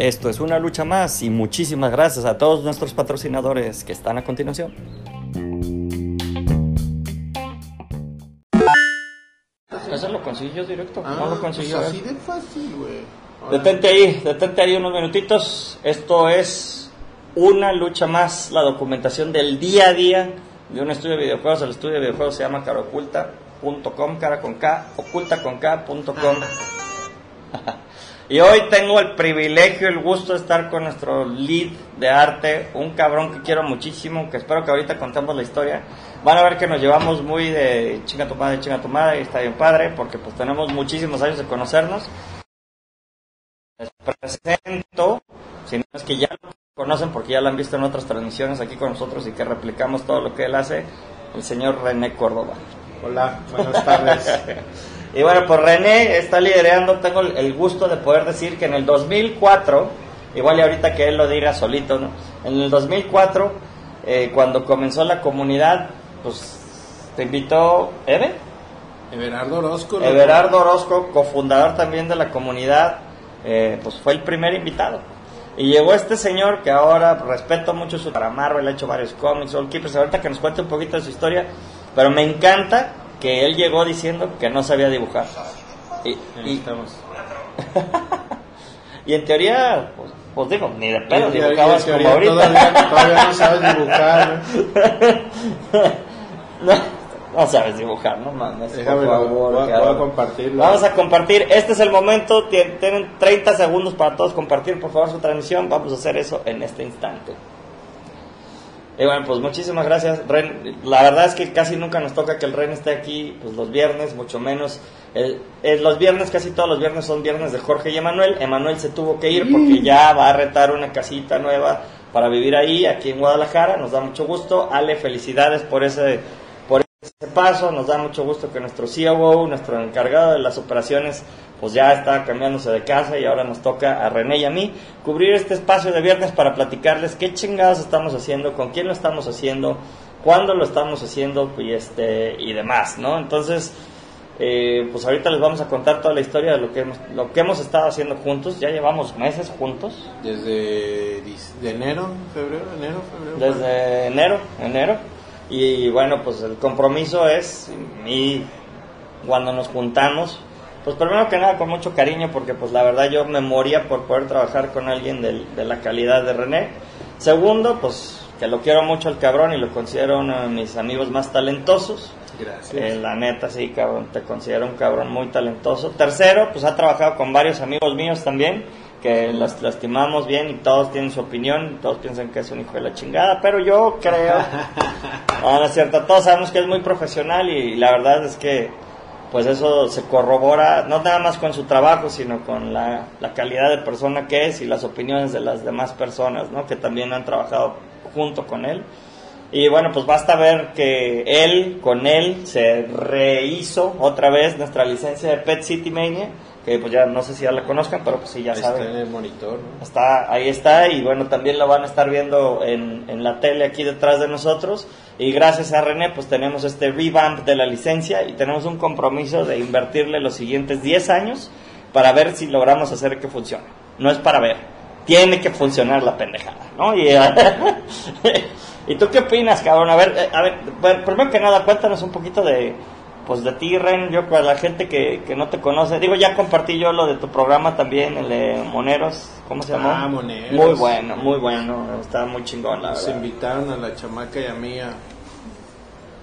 Esto es una lucha más y muchísimas gracias a todos nuestros patrocinadores que están a continuación. Eso lo consiguió directo, no lo consiguió. pues así de fácil, güey. Detente ahí, detente ahí unos minutitos. Esto es una lucha más, la documentación del día a día de un estudio de videojuegos. El estudio de videojuegos se llama caraoculta.com, cara con K, oculta con K.com. y hoy tengo el privilegio, el gusto de estar con nuestro lead de arte, un cabrón que quiero muchísimo, que espero que ahorita contemos la historia. Van a ver que nos llevamos muy de chinga tu madre, chinga tu madre, y está bien padre, porque pues tenemos muchísimos años de conocernos. Les presento, si no es que ya lo conocen porque ya lo han visto en otras transmisiones aquí con nosotros y que replicamos todo lo que él hace, el señor René Córdoba. Hola, buenas tardes. Y bueno, pues René está liderando, tengo el- gusto de poder decir que en el 2004, igual y ahorita que él lo diga solito, ¿no? En el 2004, eh, cuando comenzó la comunidad, pues te invitó Eve, Everardo Orozco. loco. Everardo Orozco, cofundador también de la comunidad, eh, pues fue el primer invitado. Y llegó este señor que ahora respeto mucho su para Marvel, ha hecho varios cómics, All Keepers, ahorita que nos cuente un poquito de su historia, pero me encanta que él llegó diciendo que no sabía dibujar. Y, en teoría, pues, pues digo, ni de pedo dibujabas como ahorita. Todavía, todavía no sabes dibujar. ¿no? Sabes dibujar, no mames. Déjame, por favor, voy, a- cabrón. voy a compartirlo. Vamos a compartir, este es el momento, tien- tienen 30 segundos para todos compartir por favor su transmisión, vamos a hacer eso en este instante. Y bueno, pues muchísimas gracias, Ren. La verdad es que casi nunca nos toca que el Ren esté aquí, pues los viernes, mucho menos. El- el- los viernes, casi todos los viernes son viernes de Jorge y Emanuel. Emanuel se tuvo que ir porque ya va a retar una casita nueva para vivir ahí, aquí en Guadalajara. Nos da mucho gusto. Ale, felicidades por ese, ese paso. Nos da mucho gusto que nuestro COO, nuestro encargado de las operaciones, pues ya está cambiándose de casa y ahora nos toca a René y a mí cubrir este espacio de viernes para platicarles qué chingados estamos haciendo, con quién lo estamos haciendo, cuándo lo estamos haciendo y, este, y demás, ¿no? Entonces, eh, pues ahorita les vamos a contar toda la historia de lo que hemos, lo que hemos estado haciendo juntos. Ya llevamos meses juntos, Desde de enero, febrero, enero, febrero. desde enero, enero. Y bueno, pues el compromiso es, y cuando nos juntamos, pues primero que nada con mucho cariño, porque pues la verdad yo me moría por poder trabajar con alguien del- de, la calidad de René. Segundo, pues que lo quiero mucho al cabrón y lo considero uno de mis amigos más talentosos. Gracias. Eh, la neta, sí, cabrón, te considero un cabrón muy talentoso. Tercero, pues ha trabajado con varios amigos míos también, que las lastimamos bien y todos tienen su opinión, todos piensan que es un hijo de la chingada, pero yo creo, no, no es cierto, todos sabemos que es muy profesional y la verdad es que pues eso se corrobora no nada más con su trabajo, sino con la, la calidad de persona que es y las opiniones de las demás personas, ¿no? Que también han trabajado junto con él. Y bueno, pues basta ver que él, con él, se rehizo otra vez nuestra licencia de Pet City Mania, que pues ya no sé si ya la conozcan, pero pues sí, ya Ahí saben. está en el monitor, ¿no? Está, ahí está, y bueno, también lo van a estar viendo en, en la tele aquí detrás de nosotros. Y gracias a René, pues tenemos este revamp de la licencia y tenemos un compromiso de invertirle los siguientes 10 años para ver si logramos hacer que funcione. No es para ver, tiene que funcionar la pendejada, ¿no? Y, ¿y tú qué opinas, cabrón? A ver, eh, a ver, primero que nada, cuéntanos un poquito de, pues de ti, Ren, yo para la gente que, que no te conoce, digo, ya compartí yo lo de tu programa también, el de Moneros, ¿cómo se llamó? Ah, Moneros. Muy bueno, muy bueno, está muy chingón, la Nos verdad. invitaron a la chamaca y a mí a,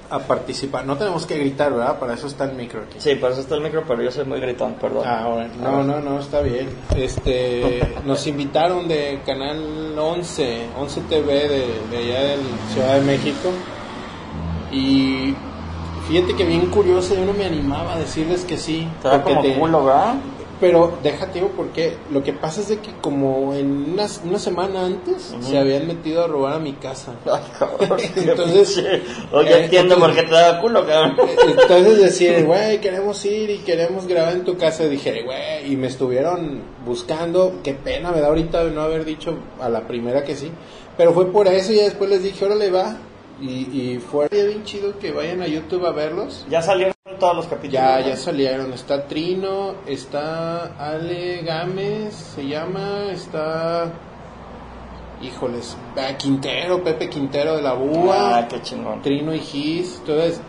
a participar. No tenemos que gritar, ¿verdad? Para eso está el micro aquí. Sí, por eso está el micro, pero yo soy muy gritón, perdón. Ah, bueno. No, no, no, está bien. Este, nos invitaron de Canal 11, 11 TV de, de allá de Ciudad de México. Y fíjate que bien curioso, yo no me animaba a decirles que sí. Te da como te- culo, ¿verdad? Pero déjate porque lo que pasa es de que como en una, una semana antes se habían metido a robar a mi casa. Ay, cabrón, Entonces, Oye, eh, entiendo por entonces- qué te da culo, cabrón. Entonces decir, güey, queremos ir y queremos grabar en tu casa. Dije, güey, y me estuvieron buscando. Qué pena me da ahorita de no haber dicho a la primera que sí. Pero fue por eso y después les dije, órale, va. Y, y fue bien chido que vayan a YouTube a verlos. Ya salió todos los capítulos. Ya, ya salieron. Está Trino, está Ale Gámez, se llama, está... Híjoles, Quintero, Pepe Quintero de la BUA, Ah, qué chingón. Trino y Gis. Entonces,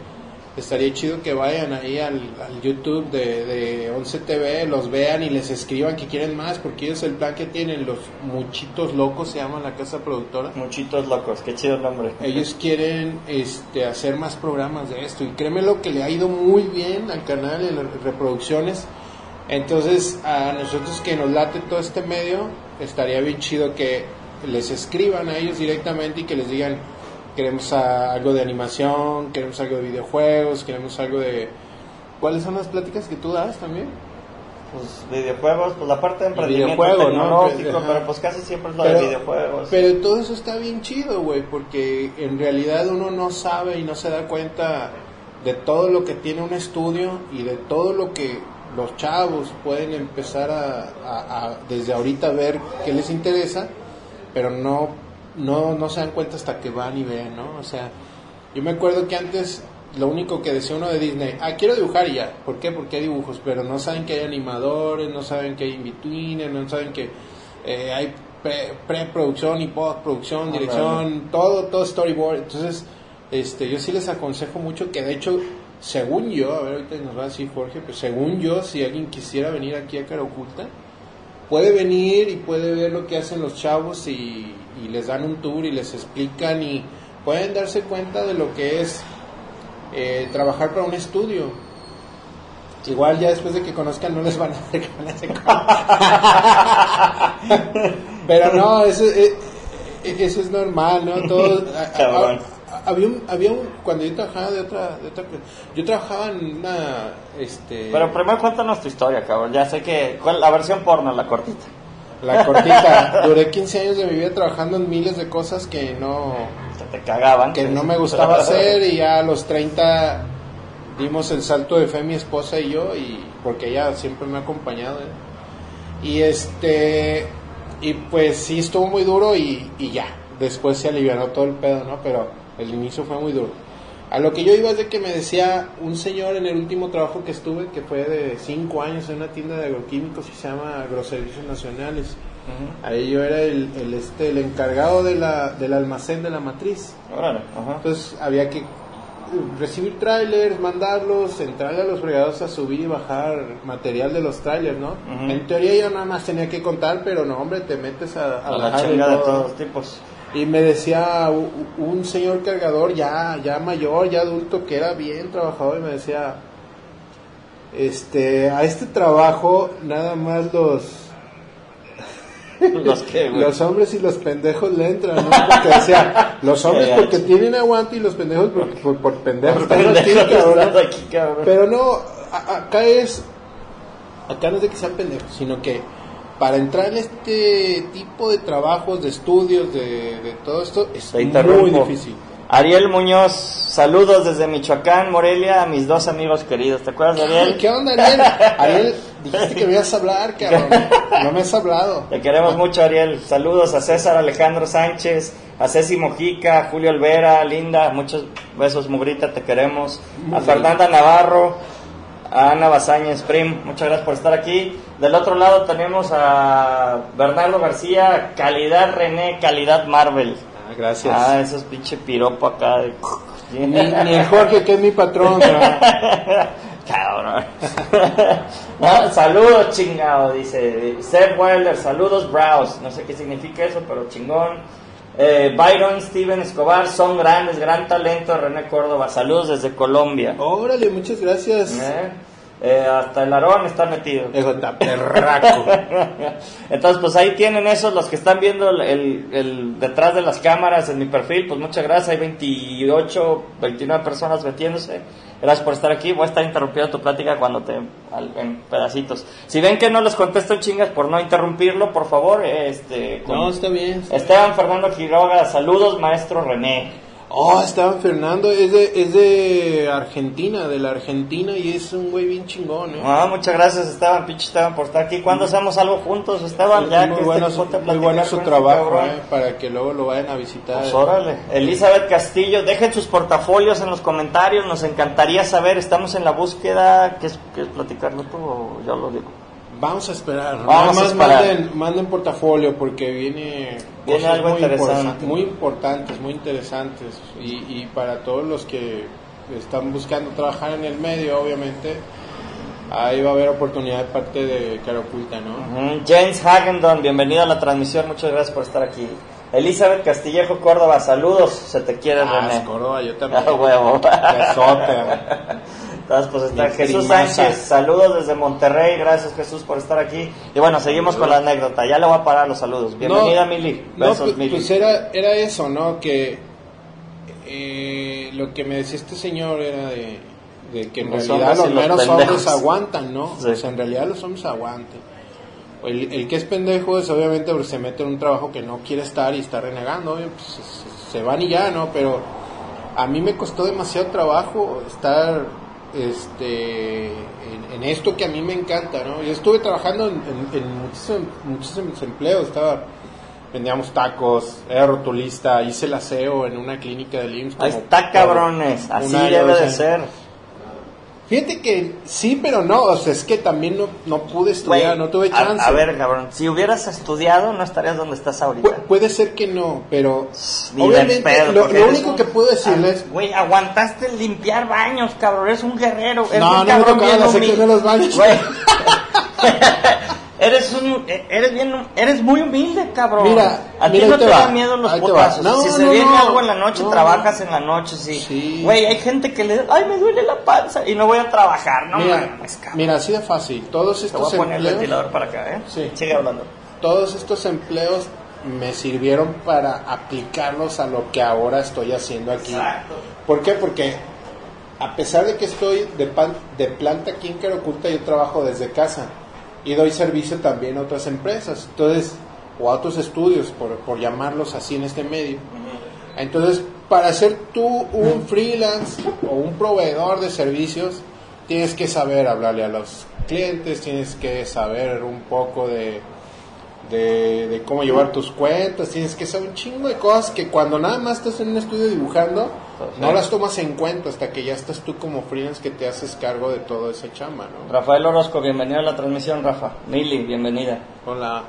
estaría chido que vayan ahí al, al YouTube de, de 11 TV, los vean y les escriban que quieren más, porque ellos el plan que tienen, los Muchitos Locos, se llama la casa productora. Muchitos locos, qué chido el nombre. Ellos quieren este, hacer más programas de esto y créeme lo que le ha ido muy bien al canal en las reproducciones. Entonces a nosotros que nos late todo este medio, estaría bien chido que les escriban a ellos directamente y que les digan, queremos a- algo de animación, queremos algo de videojuegos, queremos algo de... ¿Cuáles son las pláticas que tú das también? Pues videojuegos, pues la parte de emprendimiento ¿no? tecnológico, Ajá. pero pues casi siempre es lo de videojuegos. Pero todo eso está bien chido, güey, porque en realidad uno no sabe y no se da cuenta de todo lo que tiene un estudio y de todo lo que los chavos pueden empezar a, a- a desde ahorita ver qué les interesa, pero no, no, no se dan cuenta hasta que van y ven, ¿no? O sea, yo me acuerdo que antes lo único que decía uno de Disney, ah, quiero dibujar y ya. ¿Por qué? Porque hay dibujos, pero no saben que hay animadores, no saben que hay in-betweeners, no saben que eh, hay pre- preproducción y postproducción, Ah, dirección, todo, todo storyboard. Entonces, este, yo sí les aconsejo mucho que de hecho, según yo, a ver, ahorita nos va a decir Jorge, pero según yo, si alguien quisiera venir aquí a Cara Oculta, puede venir y puede ver lo que hacen los chavos y, y les dan un tour y les explican y pueden darse cuenta de lo que es eh, trabajar para un estudio. Igual ya después de que conozcan no les van a que cosas. Pero no, eso, eh, eh, eso es normal, ¿no? Todo, había un, había un, cuando yo trabajaba de otra, de otra, yo trabajaba en una, este, Pero primero cuéntanos tu historia, cabrón. Ya sé que. ¿cuál- la versión porno, la cortita. La cortita, duré 15 años de mi vida trabajando en miles de cosas que no, Que te cagaban. que no me gustaba hacer y ya a los 30 dimos el salto de fe mi esposa y yo y porque ella siempre me ha acompañado ¿eh? y este y pues sí estuvo muy duro y, y ya después se alivianó todo el pedo no pero el inicio fue muy duro a lo que yo iba es de que me decía un señor en el último trabajo que estuve que fue de 5 años en una tienda de agroquímicos que se llama Agroservicios Nacionales ahí yo era el, el, este el encargado de la, del almacén de la matriz Órale, ajá. entonces había que recibir trailers, mandarlos, entrarle a los fregados a subir y bajar material de los trailers, ¿no? En teoría yo nada más tenía que contar, pero no, hombre, te metes a, A la bajar chinga de todo. todos los tipos. Y me decía un señor cargador ya, ya mayor, ya adulto, que era bien trabajador, y me decía, este, a este trabajo nada más los Los los hombres y los pendejos le entran, ¿no? Porque decía, los hombres porque tienen aguante y los pendejos por, por, por pendejos. Por Están aquí, pendejos cabrón. estás aquí, cabrón. Pero no, a- acá es, acá no es de que sean pendejos, sino que para entrar en este tipo de trabajos, de estudios, de, de todo esto, es muy difícil. Ariel Muñoz, saludos desde Michoacán, Morelia, a mis dos amigos queridos. ¿Te acuerdas Ariel? ¿Qué onda, Ariel? Ariel, dijiste que me ibas a hablar, cabrón. No me has hablado. Te queremos mucho, Ariel. Saludos a César Alejandro Sánchez, a Ceci Mojica, a Julio Olvera, Linda. Muchos besos, Mugrita, te queremos. A Fernanda Navarro, a Ana Bazáñez Prim. Muchas gracias por estar aquí. Del otro lado tenemos a Bernardo García, calidad René, calidad Marvel. Ah, gracias. Ah, eso es pinche piropo acá. De... Ni, ni el Jorge, que es mi patrón. ¿no? Cabrón. No, saludos, chingado, dice Seth Wilder. Saludos, Browse. No sé qué significa eso, pero chingón. Eh, Byron, Steven Escobar, son grandes, gran talento. René Córdoba, saludos desde Colombia. Órale, muchas gracias. Eh, eh, hasta el Aarón está metido. De perraco. Entonces, pues ahí tienen esos, los que están viendo el, el- el detrás de las cámaras en mi perfil, pues muchas gracias, hay 28, 29 personas metiéndose. Gracias por estar aquí, voy a estar interrumpiendo tu plática cuando te al- en pedacitos. Si ven que no les contesto chingas por no interrumpirlo, por favor, este con- No, está bien. Esteban Fernando Quiroga, saludos maestro René. Oh, Esteban Fernando es de, es de Argentina, de la Argentina, y es un güey bien chingón, ¿eh? Ah, muchas gracias Esteban, pinche Esteban, por estar aquí. ¿Cuándo hacemos algo juntos, Esteban? Ya muy que bueno, este su, muy bueno su este trabajo. ¿eh? Para que luego lo vayan a visitar. Pues órale. Elizabeth Castillo, dejen sus portafolios en los comentarios, nos encantaría saber, estamos en la búsqueda, ¿qué es, qué es platicarlo tú o yo lo digo? Vamos a esperar. Vamos Nada a esperar. manden, manden portafolio porque viene, Viene cosas algo muy interesante. muy importantes, muy interesantes. Y, y para todos los que están buscando trabajar en el medio, obviamente, ahí va a haber oportunidad de parte de Cara Oculta, ¿no? Ujú. James Hagendon, bienvenido a la transmisión, muchas gracias por estar aquí. Elizabeth Castillejo Córdoba, saludos, se te quiere Ah, René. Córdoba, yo también. Ah, huevo. Besote. Pues está Jesús. Sánchez, saludos desde Monterrey, gracias Jesús por estar aquí. Y bueno, seguimos con la anécdota, ya le voy a parar los saludos. Bienvenida No, Mili, No, besos pues, Mili. pues era, era eso, ¿no? Que eh, lo que me decía este señor era de, de que en Los realidad los meros pendejos. hombres aguantan, ¿no? Sí. O sea, en realidad los hombres aguantan. El, el que es pendejo es obviamente porque se mete en un trabajo que no quiere estar y está renegando, pues, se, se van y ya, ¿no? Pero a mí me costó demasiado trabajo estar este en, en esto que a mí me encanta, ¿no? Yo estuve trabajando en, en- en muchísimos, muchísimos empleos, estaba vendíamos tacos, era rotulista, hice el aseo en una clínica de IMSS. Ahí está cabrones, así debe de ser. Fíjate que sí, pero no, o sea, es que también no, no pude estudiar, no tuve chance. A, ver, cabrón, si hubieras estudiado no estarías donde estás ahorita. Pu- puede ser que no, pero Ni obviamente pedo, lo, único un- que puedo decirles, Güey, aguantaste limpiar baños, cabrón. Eres un guerrero. Eres No, un no me tocaba humilde. de los baños. Güey. eres un, eres bien, eres muy humilde, cabrón. Mira, a ti no te da miedo los. No, si se viene no, algo en la noche, no. trabajas en la noche, sí. Sí. Güey, hay gente que le, ay, me duele la panza y no voy a trabajar, no mira, mames, cabrón. mira, así de fácil, todos Te voy estos a poner el ventilador para acá, ¿eh? Sí. Sigue hablando. todos estos empleos me sirvieron para aplicarlos a lo que ahora estoy haciendo aquí. Exacto. ¿Por qué? Porque a pesar de que estoy de, pan- de planta aquí en Caroculta, yo trabajo desde casa y doy servicio también a otras empresas, entonces, o a otros estudios, por, por llamarlos así en este medio. Entonces, para ser tú un freelance o un proveedor de servicios, tienes que saber hablarle a los clientes, tienes que saber un poco de, de, de cómo llevar tus cuentas, tienes que saber un chingo de cosas que cuando nada más estás en un estudio dibujando, no las tomas en cuenta hasta que ya estás tú como freelance que te haces cargo de toda esa chamba, ¿no? Rafael Orozco, bienvenido a la transmisión, Rafa. Mili, bienvenida. Hola.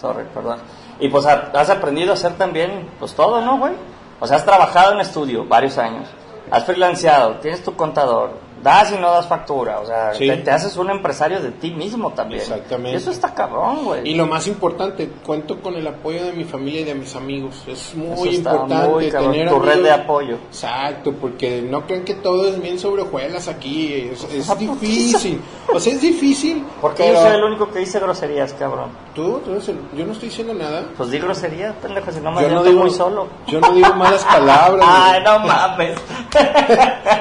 Sorry, perdón. Y pues ha- has aprendido a hacer también, pues todo, ¿no, güey? O sea, has trabajado en estudio varios años, has freelanceado, tienes tu contador, das y no das factura, o sea, Sí. te, te haces un empresario de ti mismo también. Exactamente. Y eso está cabrón, güey. Y lo más importante, cuento con el apoyo de mi familia y de mis amigos. Es muy importante muy tener tu red de apoyo. Exacto, porque no crean que todo es bien sobre hojuelas aquí. Es, es ¿A poco difícil. O sea, es difícil. Porque pero yo soy el único que dice groserías, cabrón. ¿Tú, tú eres el- yo no estoy diciendo nada. Pues di groserías, pendejo, si no me Yo no siento digo, muy solo. yo no digo malas palabras. Ay, no mames.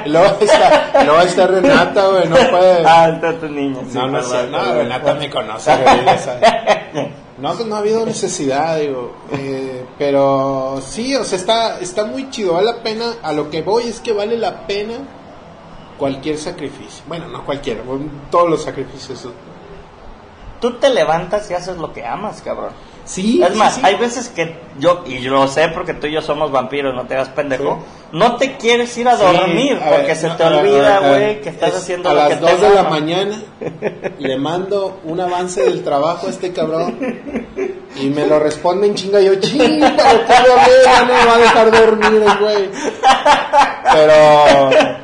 Y luego está, luego está Renata, güey, no puede. ah, está tu niña. sí, no, no sé. Renata me conoce, güey, ya sabe. No, pues no ha habido necesidad, digo. eh, pero sí, o sea, está, está muy chido, vale la pena. A lo que voy es que vale la pena cualquier sacrificio. Bueno, no cualquiera, todos los sacrificios. Tú te levantas y haces lo que amas, cabrón. Sí, Es más, sí. hay veces que yo, y yo lo sé porque tú y yo somos vampiros, no te hagas pendejo, no te quieres ir a dormir a porque ver, se no, te a olvida, a a güey, que estás Es haciendo a lo que las te 2 de la mañana le mando un avance del trabajo a este cabrón y me lo responde en chinga yo chinga hablar, ya no me va a dejar dormir el güey pero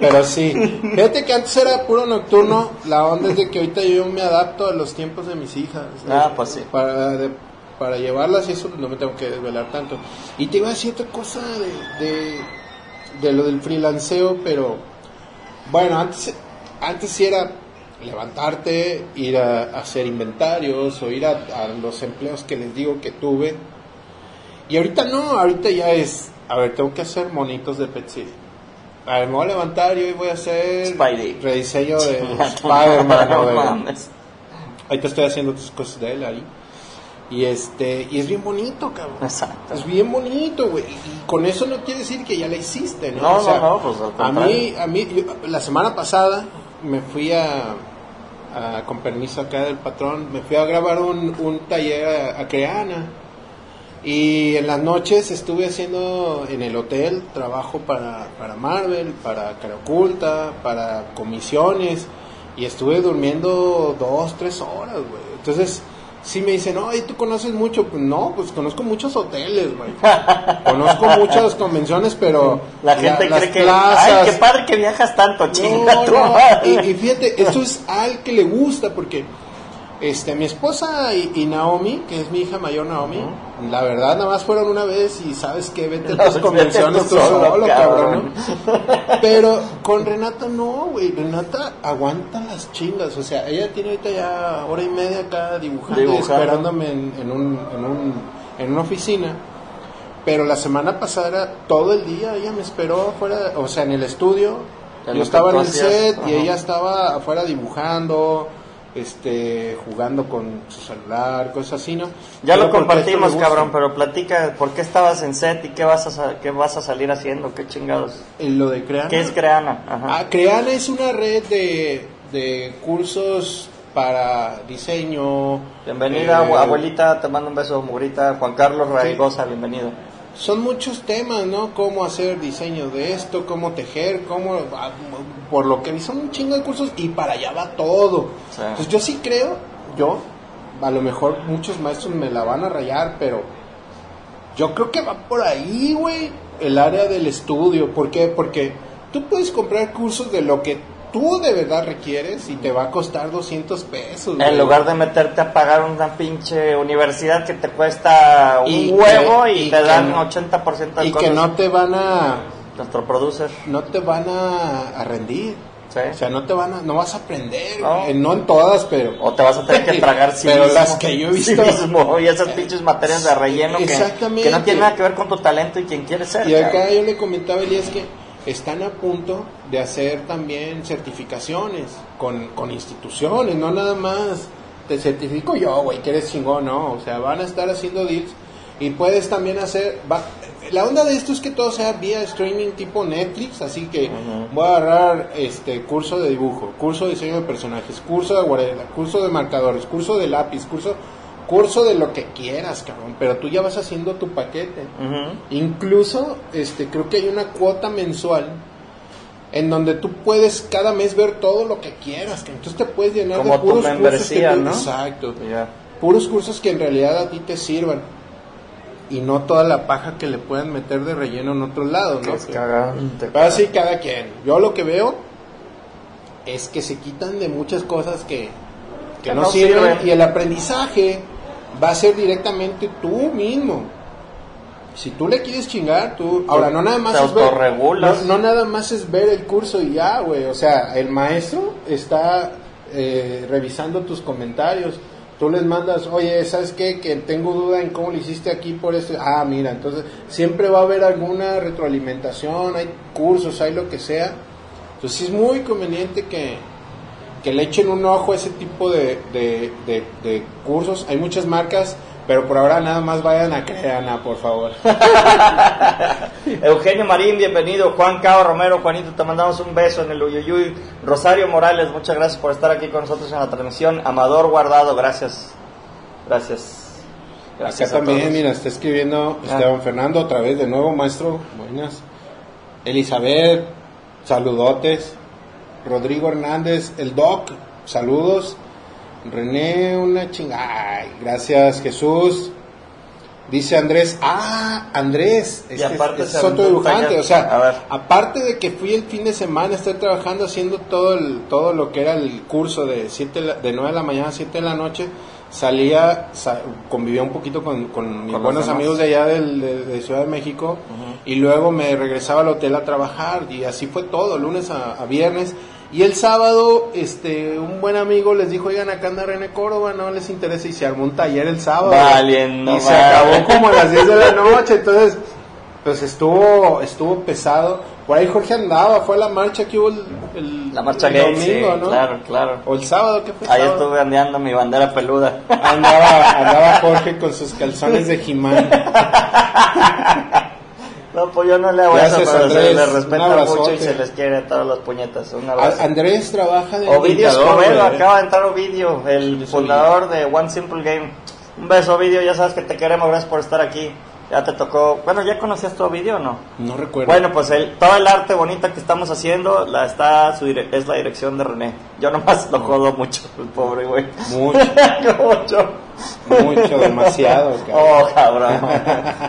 pero sí fíjate que antes era puro nocturno la onda es de que ahorita yo me adapto a los tiempos de mis hijas Ah, pues sí. para, de- para llevarlas y eso no me tengo que desvelar tanto y te iba a decir otra cosa de, de, de lo del freelanceo pero bueno, antes, antes sí era levantarte, ir a, a hacer inventarios o ir a, a los empleos que les digo que tuve. Y ahorita no, ahorita ya es, a ver, tengo que hacer monitos de Pet City. A ver, me voy a levantar y hoy voy a hacer Spidey. rediseño de Spider-Man. Ahorita estoy haciendo otras cosas de él ahí. Y este, y es bien bonito, cabrón. Exacto. Es bien bonito, güey. Y con eso no quiere decir que ya la hiciste, ¿no? No, O sea, no, no, pues al A mí, a mí, yo- la semana pasada me fui a, a- con permiso acá del patrón, me fui a grabar un, un taller a, a Creana. Y en las noches estuve haciendo en el hotel trabajo para, para Marvel, para Cara Oculta, para comisiones. Y estuve durmiendo dos, tres horas, güey. Entonces, sí me dicen, no, ¿y tú conoces mucho? Pues no, pues conozco muchos hoteles, güey. conozco muchas convenciones, pero... La gente las cree que. plazas- Ay, qué padre que viajas tanto, chinga no. Y, y fíjate, esto es al que le gusta porque este mi esposa y, y Naomi, que es mi hija mayor Naomi, la verdad nada más fueron una vez y sabes que vete a tus convenciones tú solo, cabrón. Pero con Renata no, güey, Renata aguanta las chingas, o sea, ella tiene ahorita ya hora y media acá dibujando, y esperándome en, en un, en, un, en una oficina. Pero la semana pasada era todo el día, ella me esperó afuera, o sea, en el estudio. Yo estaba en el set y ella estaba afuera dibujando, este, jugando con su celular, cosas así, ¿no? Ya Pero lo compartimos, cabrón, pero platica por qué estabas en set y qué vas a, qué vas a salir haciendo, qué chingados. En lo de Creana. ¿Qué es Creana? Ajá. Ah, Creana es una red de, de cursos para diseño. Bienvenida, eh, abue- abuelita, te mando un beso, Murita. Juan Carlos Raigosa, bienvenido. Son muchos temas, ¿no? Cómo hacer diseño de esto, cómo tejer, cómo... ah, Por lo que vi, son un chingo de cursos y para allá va todo. Sí. Entonces yo sí creo, yo, a lo mejor muchos maestros me la van a rayar, pero yo creo que va por ahí, güey, el área del estudio. ¿Por qué? Porque tú puedes comprar cursos de lo que tú de verdad requieres y te va a costar 200 pesos. güey. En lugar de meterte a pagar una pinche universidad que te cuesta un Y huevo que- y, y te dan no- 80% de Y cosas. que no te van a... Nuestro producer. no te van a, a rendir. Sí. O sea, no te van a, no vas a aprender, No. en todas, pero O te vas a tener que tragar sí Pero mismo. las que yo he visto- civismo y esas pinches materias de relleno que, no tienen nada que ver con tu talento y quien quieres ser. y acá cabrón. yo le comentaba a Elías que están a punto de hacer también certificaciones con, con instituciones, no nada más. Te certifico yo, güey, que eres chingón, no, o sea, van a estar haciendo deals y puedes también hacer, va- la onda de esto es que todo sea vía streaming tipo Netflix, así que voy a agarrar este curso de dibujo, curso de diseño de personajes, curso de acuarela, curso de marcadores, curso de lápiz, curso curso de lo que quieras, cabrón, pero tú ya vas haciendo tu paquete. Incluso, este, creo que hay una cuota mensual en donde tú puedes cada mes ver todo lo que quieras, que entonces te puedes llenar Como de tu puros cursos que ¿no? exacto, puros cursos que en realidad a ti te sirvan y no toda la paja que le puedan meter de relleno en otros lados, ¿no? Es cagante. Pero así cada quien. Yo lo que veo es que se quitan de muchas cosas que, que Que no, no sirven, sirven. y el aprendizaje va a ser directamente tú mismo. Si tú le quieres chingar, tú... Ahora, no nada más Te es ver... No, no nada más es ver el curso y ya, güey. O sea, el maestro está eh, revisando tus comentarios. Tú les mandas, oye, ¿sabes qué? Que tengo duda en cómo lo hiciste aquí por esto. Ah, mira, entonces siempre va a haber alguna retroalimentación, hay cursos, hay lo que sea. Entonces es muy conveniente que, que le echen un ojo a ese tipo de, de, de- de cursos. Hay muchas marcas, pero por ahora nada más vayan a Creana, por favor. Eugenio Marín, bienvenido. Juan Cao Romero, Juanito, te mandamos un beso en el Uyuyuy. Rosario Morales, muchas gracias por estar aquí con nosotros en la transmisión. Amador Guardado, gracias. Gracias. Gracias Acá también, todos. mira, está escribiendo Ah. Esteban Fernando otra vez de nuevo, maestro. Buenas. Elizabeth, saludotes. Rodrigo Hernández, el Doc, saludos. René, una chingada. Gracias, Jesús. Dice Andrés, ah, Andrés, este es- aparte es otro dibujante, o sea, aparte de que fui el fin de semana, estoy trabajando haciendo todo el, todo lo que era el curso de siete, de 9 de la mañana a 7 de la noche, salía, sa- convivía un poquito con, con mis buenos amigos de allá del- de, de Ciudad de México y luego me regresaba al hotel a trabajar y así fue todo, lunes a, a viernes. Y el sábado, este, un buen amigo les dijo, oigan, acá anda René Córdoba, no les interesa, y se armó un taller el sábado. Valiendo y se acabó como a las 10 de la noche, entonces pues estuvo estuvo pesado. Por ahí Jorge andaba, fue a la marcha que hubo el, el- La marcha el gay, sí, domingo, ¿no? claro, claro. O el sábado, ¿qué fue? Ahí Sábado. estuve andeando mi bandera peluda. Andaba, andaba Jorge con sus calzones de Jimán. No, pues yo no le hago Gracias, eso, pero Andrés. se les respeta mucho y se les quiere a todos los puñetas. Un abrazo. Andrés trabaja de Ovidio Escobedo, güey. acaba de entrar Ovidio, el fundador de One Simple Game. Un beso, Ovidio, ya sabes que te queremos, gracias por estar aquí. Ya te tocó. Bueno, ¿ya conocías tu Ovidio o no? No recuerdo. Bueno, pues el, todo el arte bonita que estamos haciendo la está su dire- es la dirección de René. Yo nomás lo jodo mucho, el pobre güey. Mucho, mucho. mucho, demasiado, cabrón. Oh, cabrón.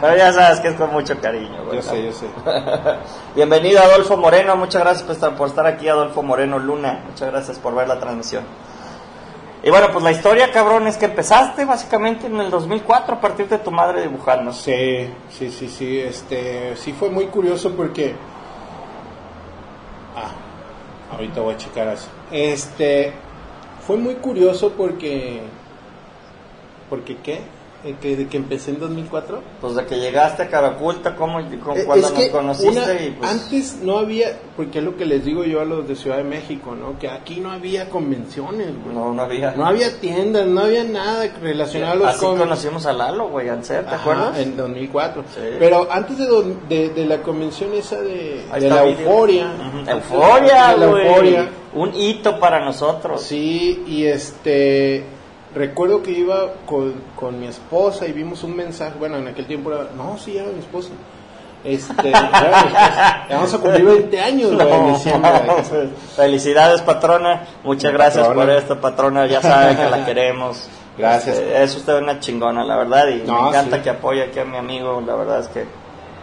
Pero ya sabes que es con mucho cariño, güey. Yo sé, yo sé. Bienvenido Adolfo Moreno, muchas gracias por estar, por estar aquí, Adolfo Moreno Luna. Muchas gracias por ver la transmisión. Y bueno, pues la historia, cabrón, es que empezaste básicamente en el 2004 a partir de tu madre dibujando. Sí, sí, sí, sí, este, sí fue muy curioso porque, ah, ahorita voy a checar eso. Este, fue muy curioso porque, porque qué, Eh, que de que empecé en 2004. Pues de que llegaste a Caraculta, ¿cómo, cómo Eh, cuando nos conociste? una- y pues, antes no había, porque es lo que les digo yo a los de Ciudad de México, ¿no? Que aquí no había convenciones, güey. no, no había. No había tiendas, no había nada relacionado a los Así cómics. conocimos a Lalo, güey, Anser, ¿te Ajá, acuerdas? En 2004. Sí. Pero antes de, de, de la convención esa de, de la euforia. Antes de Euforia, la güey. euforia. Un hito para nosotros. Sí, y este. Recuerdo que iba con, con mi esposa y vimos un mensaje. Bueno, en aquel tiempo era. No, sí, era mi esposa. Este. Ya vamos a cumplir 20 años, güey, en No, diciembre. Felicidades, patrona. Muchas gracias Patrona. por esto, patrona. Ya saben que la queremos. Gracias. Este, es usted una chingona, la verdad. Y No, me encanta sí. que apoye aquí a mi amigo. La verdad es que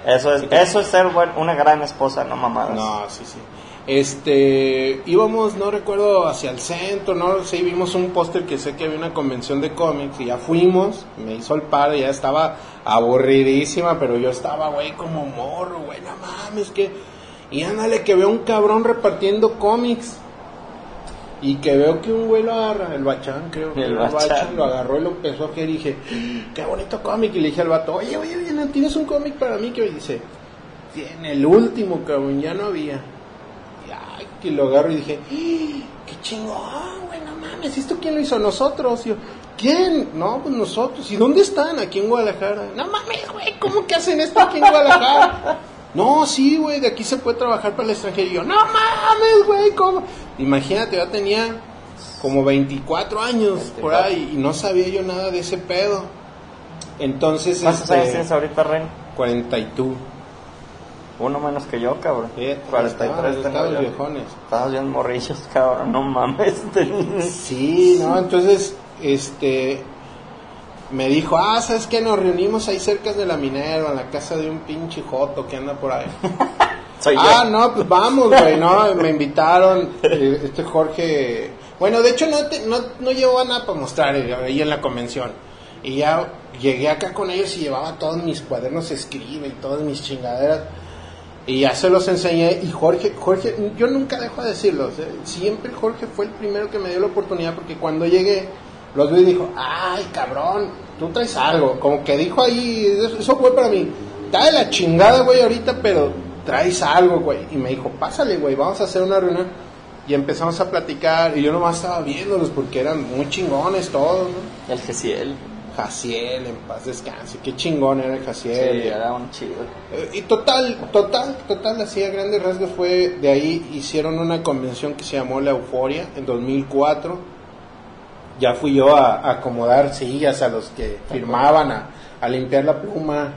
eso es, eso es ser buen- una gran esposa, no mamadas. No, sí, sí. Este, íbamos, no recuerdo, hacia el centro, no sé, vimos un póster que sé que había una convención de cómics y ya fuimos, me hizo el paro, ya estaba aburridísima, pero yo estaba, güey, como morro, güey, no mames, que... Y ándale, que veo un cabrón repartiendo cómics. Y que veo que un güey lo agarra, el bachán creo que El Bachán. lo agarró y lo empezó a y dije, qué bonito cómic. Y le dije al vato, oye, oye, oye, ¿no tienes un cómic para mí? Que me dice, tiene el último, cabrón, ya no había. Que lo agarro y dije, ¡Ah! qué chingón, güey, no mames, ¿esto quién lo hizo? Nosotros. Y yo, ¿quién? No, pues nosotros. ¿Y dónde están? Aquí en Guadalajara. No mames, güey, ¿cómo que hacen esto aquí en Guadalajara? No, sí, güey, de aquí se puede trabajar para el extranjero. Y yo, no mames, güey, ¿cómo? Imagínate, yo tenía como 24 años por 24. ahí y no sabía yo nada de ese pedo. Entonces, ¿Cuántos este, años tienes ahorita, Ren? 42. Uno menos que yo, cabrón. Fíjate, 43 estaban- yo. viejones. Estabas bien morrillos, cabrón. No mames. Sí, no, entonces, este, me dijo, ah, ¿sabes qué? Nos reunimos ahí cerca de la Minero, en la casa de un pinche joto que anda por ahí. Soy ah, yo. no, pues vamos, güey, no, me invitaron, eh, este Jorge, bueno, de hecho no, te- no, no llevaba nada para mostrar eh, ahí en la convención. Y ya llegué acá con ellos y llevaba todos mis cuadernos escribe y todas mis chingaderas. Y ya se los enseñé y Jorge, Jorge, yo nunca dejo de decirlo, siempre Jorge fue el primero que me dio la oportunidad porque cuando llegué, los vi y dijo, ay cabrón, tú traes algo, como que dijo ahí, eso- eso fue para mí, está de la chingada güey ahorita, pero traes algo güey, y me dijo, pásale güey, vamos a hacer una reunión, y empezamos a platicar, y yo nomás estaba viéndolos porque eran muy chingones todos, ¿no? El Gesiel. Jaciel, en paz descanse, qué chingón era el Sí, Jaciel. era un chido. Eh, Y total, total, total, así a grandes rasgos fue, de ahí hicieron una convención que se llamó La Euforia en 2004. Ya fui yo a, a acomodar sillas a los que firmaban, a, a limpiar la pluma,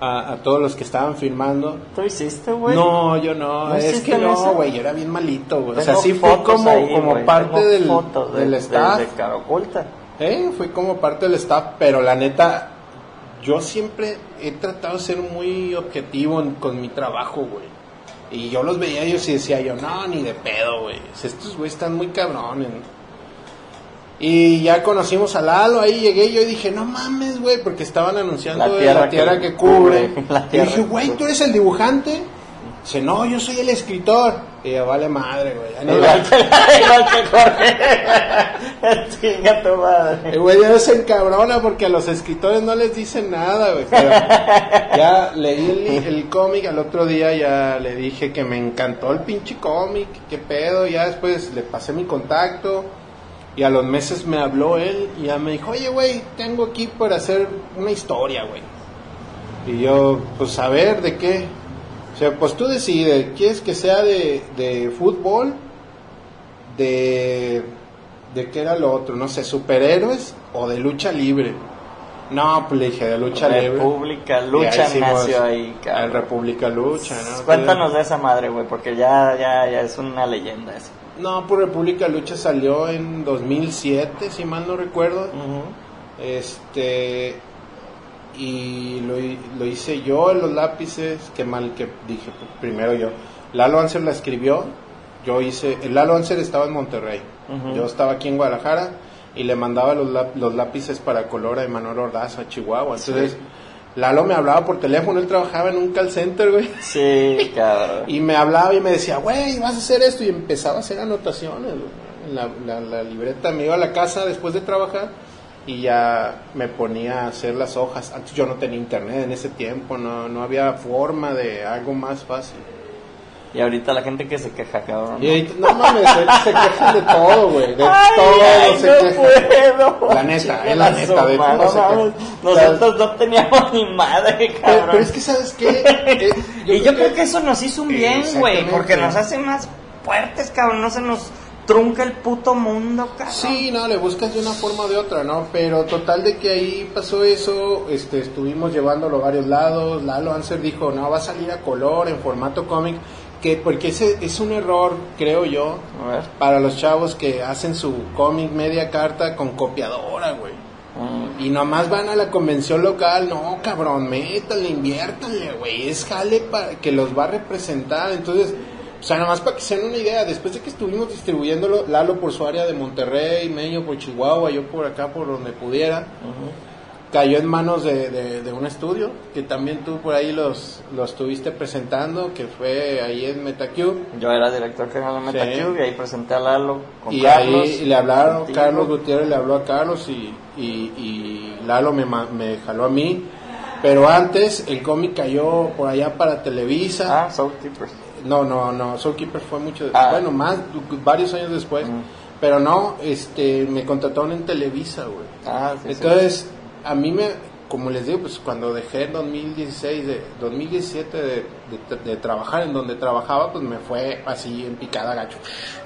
a, a todos los que estaban firmando. ¿Tú hiciste, güey? No, yo no, ¿No es que no, güey, yo era bien malito, güey. O sea, sí fue como, ahí, como parte tengo del, fotos de- del de- staff. De, cara oculta. ¿Eh? Fui como parte del staff, pero la neta, yo siempre he tratado de ser muy objetivo en- con mi trabajo, güey. Y yo los veía ellos y decía yo, no, ni de pedo, güey. Estos güeyes están muy cabrones. ¿no? Y ya conocimos a Lalo, ahí llegué y yo dije, no mames, güey, porque estaban anunciando La tierra la tierra que que, cubre. y dije, güey, tú eres el dibujante. Dice, no, yo soy el escritor. Y yo, vale madre, güey. Igual que, igual que Jorge. Chinga tu madre. El güey ya se encabrona porque a los escritores no les dicen nada, güey. Pero ya leí el, el cómic, al otro día ya le dije que me encantó el pinche cómic, qué pedo. Ya después le pasé mi contacto y a los meses me habló él y ya me dijo, oye, güey, tengo aquí para hacer una historia, güey. Y yo, pues a ver, ¿de qué? Sea, pues tú decides, ¿quieres que sea de, de fútbol? De, de qué era lo otro, no sé, superhéroes o de lucha libre. No, pues le dije de lucha libre. República Lucha ahí nació ahí, cabrón. República Lucha, ¿no? Cuéntanos de esa madre, güey, porque ya, ya, ya es una leyenda eso. No, pues República Lucha salió en 2007, si mal no recuerdo. Este y lo, lo hice yo en los lápices, qué mal que dije primero yo. Lalo Anser la escribió, yo hice, el Lalo Anser estaba en Monterrey, yo estaba aquí en Guadalajara y le mandaba los, los lápices para color a Emanuel Ordaz a Chihuahua. Entonces, Sí. Lalo me hablaba por teléfono, él trabajaba en un call center, güey. Sí, cabrón. Y me hablaba y me decía, güey, vas a hacer esto. Y empezaba a hacer anotaciones. güey. La- la libreta me iba a la casa después de trabajar y ya me ponía a hacer las hojas. Antes yo no tenía internet en ese tiempo, no, no había forma de algo más fácil. Y ahorita la gente que se queja, cabrón. Y ahorita, no mames, se quejan de todo, güey. De Ay, todo ay, se no quejan. puedo. La neta, es la su neta, de todo se no quejan. Nosotros no teníamos ni madre, cabrón. pero es que, ¿sabes qué? Eh, y yo creo que eso nos hizo un bien, güey, porque nos hace más fuertes, cabrón. No se nos trunca el puto mundo, cabrón. Sí, no, le buscas de una forma o de otra, ¿no? Pero total de que ahí pasó eso, este, estuvimos llevándolo a varios lados, Lalo Anser dijo, no, va a salir a color, en formato cómic, que porque ese es un error, creo yo, A ver. para los chavos que hacen su cómic media carta con copiadora, güey. Mm. Y nomás van a la convención local, no, cabrón, métanle, inviértanle, güey, es jale para que los va a representar, entonces, o sea, nomás para que se den una idea, después de que estuvimos distribuyéndolo, Lalo por su área de Monterrey, Meño por Chihuahua, yo por acá, por donde pudiera, cayó en manos de, de- de un estudio, que también tú por ahí los, los estuviste presentando, que fue ahí en Metacube, Yo era director general de Sí. Metacube y ahí presenté a Lalo con y Carlos. ahí le hablaron, contigo. Carlos Gutiérrez le habló a Carlos y, y, y Lalo me, me jaló a mí. Pero antes el cómic cayó por allá para Televisa. Ah, Soul Keepers. No, no, no, Soul Keeper fue mucho, Ah. bueno, más, varios años después. Mm. Pero no, este, me contrataron en Televisa, güey. Ah, sí, sí. Entonces, a mí me, como les digo, pues cuando dejé en 2016, de, 2017 de, de- de trabajar en donde trabajaba, pues me fue así en picada gacho.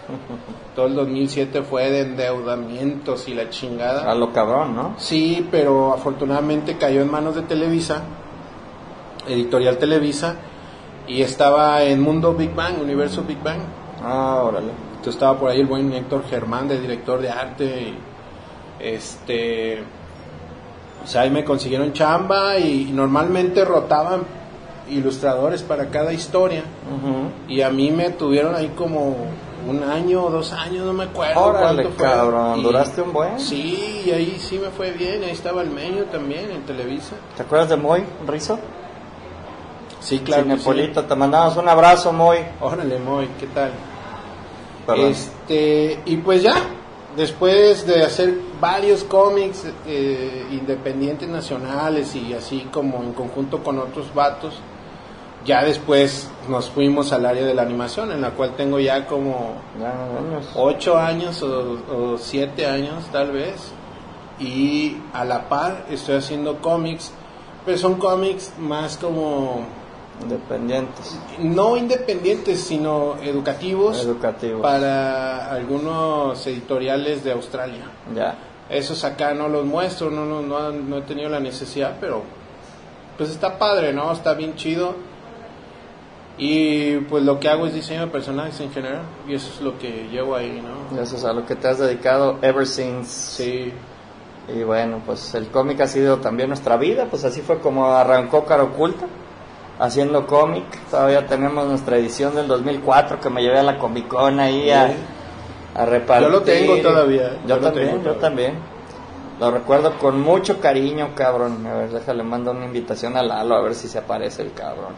Todo el 2007 fue de endeudamientos y la chingada. A lo cabrón, ¿no? Sí, pero afortunadamente cayó en manos de Televisa, editorial Televisa, y estaba en Mundo Big Bang, Universo Big Bang. Ah, órale. Entonces estaba por ahí el buen Héctor Germán, de director de arte. Y, este. O sea, ahí me consiguieron chamba y, normalmente rotaban ilustradores para cada historia. Y a mí me tuvieron ahí como un año o dos años, no me acuerdo. Órale, cuánto fue. cabrón, Y- ¿duraste un buen? Sí, y ahí sí me fue bien. Ahí estaba el meño también en Televisa. ¿Te acuerdas de Moy Rizo? Sí, claro. sí. Cinepolito, te mandamos un abrazo, Moy. Órale, Moy, ¿qué tal? Perdón. Este, y pues ya, después de hacer varios cómics eh, independientes nacionales y así como en conjunto con otros vatos, ya después nos fuimos al área de la animación, en la cual tengo ya como Ya, años. ocho años o, o siete años tal vez. Y a la par estoy haciendo cómics, pero son cómics más como Independientes. no independientes, sino educativos Educativos. para algunos editoriales de Australia. Ya. Esos acá no los muestro, no, no, no, no he tenido la necesidad, pero pues está padre, ¿no? Está bien chido. Y pues lo que hago es diseño de personajes en general, y eso es lo que llevo ahí, ¿no? Eso es a lo que te has dedicado ever since. Sí, Y bueno, pues el cómic ha sido también nuestra vida, pues así fue como arrancó Cara Oculta, haciendo cómic. Todavía tenemos nuestra edición del 2004 que me llevé a la Comic Con ahí a, a repartir. Yo lo tengo todavía, Yo, también, tengo yo también. Lo recuerdo con mucho cariño, cabrón. A ver, déjale, mando una invitación a Lalo a ver si se aparece el cabrón.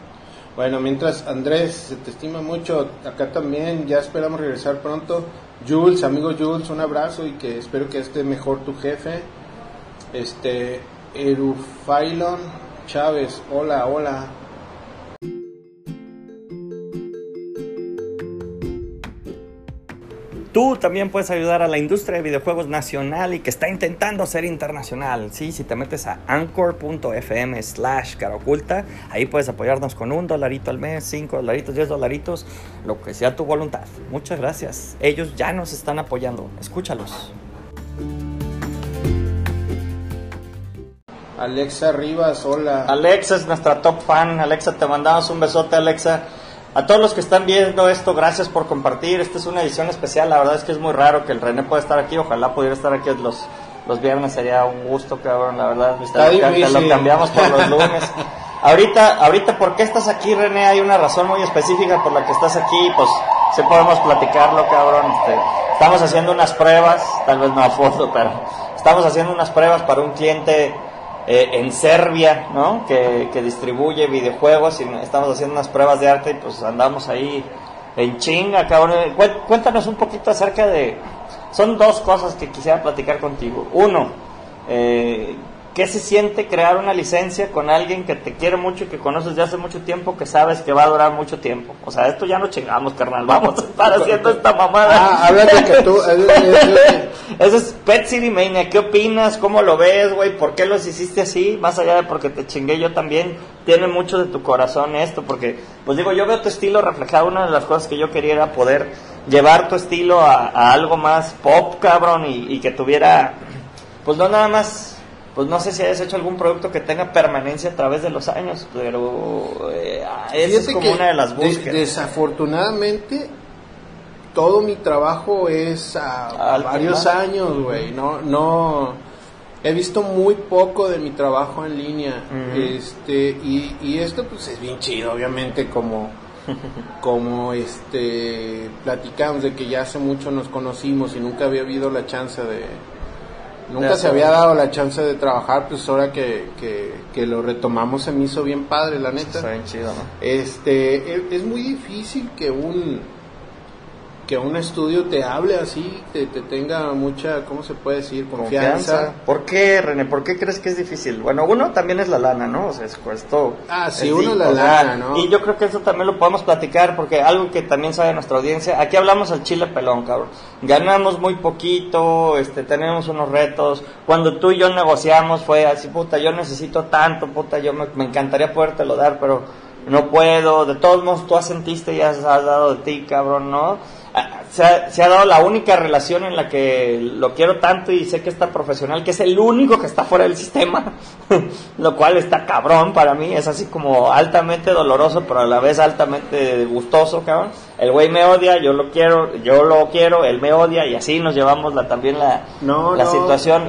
Bueno, mientras Andrés, se te estima mucho, acá también, ya esperamos regresar pronto. Jules, amigo Jules, un abrazo y que espero que esté mejor tu jefe. Este, Erufailon Chávez, hola, hola. Tú también puedes ayudar a la industria de videojuegos nacional y que está intentando ser internacional. Sí, si te metes a anchor.fm slash caroculta, ahí puedes apoyarnos con un dolarito al mes, cinco dolaritos, diez dolaritos, lo que sea tu voluntad. Muchas gracias. Ellos ya nos están apoyando. Escúchalos. Alexa Rivas, hola. Alexa es nuestra top fan. Alexa, te mandamos un besote, Alexa. A todos los que están viendo esto, gracias por compartir. Esta es una edición especial. La verdad es que es muy raro que el René pueda estar aquí. Ojalá pudiera estar aquí los, los viernes. Sería un gusto, cabrón. La verdad, lo, lo cambiamos por los lunes. ahorita, ahorita, ¿por qué estás aquí, René? Hay una razón muy específica por la que estás aquí. Pues, si podemos platicarlo, cabrón. Este, estamos haciendo unas pruebas, tal vez no a fondo, pero estamos haciendo unas pruebas para un cliente eh, en Serbia, ¿no? Que, distribuye videojuegos y estamos haciendo unas pruebas de arte y pues andamos ahí en chinga, cabrón. Cuéntanos un poquito acerca de... Son dos cosas que quisiera platicar contigo. Uno, eh, ¿Qué se siente crear una licencia con alguien que te quiere mucho y que conoces de hace mucho tiempo, que sabes que va a durar mucho tiempo? O sea, esto ya no chingamos, carnal. Vamos a estar haciendo esta mamada. Ah, habla de que tú. Eso es Pet City Mania. ¿Qué opinas? ¿Cómo lo ves, güey? ¿Por qué los hiciste así? Más allá de porque te chingué yo también. Tiene mucho de tu corazón esto, porque, pues digo, yo veo tu estilo reflejado. Una de las cosas que yo quería era poder llevar tu estilo a, algo más pop, cabrón, y, y que tuviera, pues no nada más pues no sé si hayas hecho algún producto que tenga permanencia a través de los años, pero eh, es como una de las búsquedas. desafortunadamente, todo mi trabajo es a varios años, güey. No, no, he visto muy poco de mi trabajo en línea, este, y, y esto pues es bien chido, obviamente, como como este platicamos de que ya hace mucho nos conocimos y nunca había habido la chance de Nunca se había dado la chance de trabajar, pues ahora que, que, lo retomamos se me hizo bien padre, la neta. Está bien chido, ¿no? Este, es muy difícil que un que un estudio te hable así, te, te tenga mucha, ¿cómo se puede decir? Confianza. ¿Por qué, René? ¿Por qué crees que es difícil? Bueno, uno también es la lana, ¿no? O sea, es esto. Ah, sí, uno es la lana, ¿no? Y yo creo que eso también lo podemos platicar, porque algo que también sabe nuestra audiencia, aquí hablamos al chile pelón, cabrón. Ganamos muy poquito, este, tenemos unos retos. Cuando tú y yo negociamos fue así, puta, yo necesito tanto, puta, yo me, me encantaría podértelo dar, pero no puedo. De todos modos, tú sentiste y has, has dado de ti, cabrón, ¿no? Se ha, dado la única relación en la que lo quiero tanto y sé que está profesional, que es el único que está fuera del sistema, lo cual está cabrón para mí, es así como altamente doloroso, pero a la vez altamente gustoso, cabrón. El güey me odia, yo lo quiero, yo lo quiero, él me odia y así nos llevamos la, también la, la situación.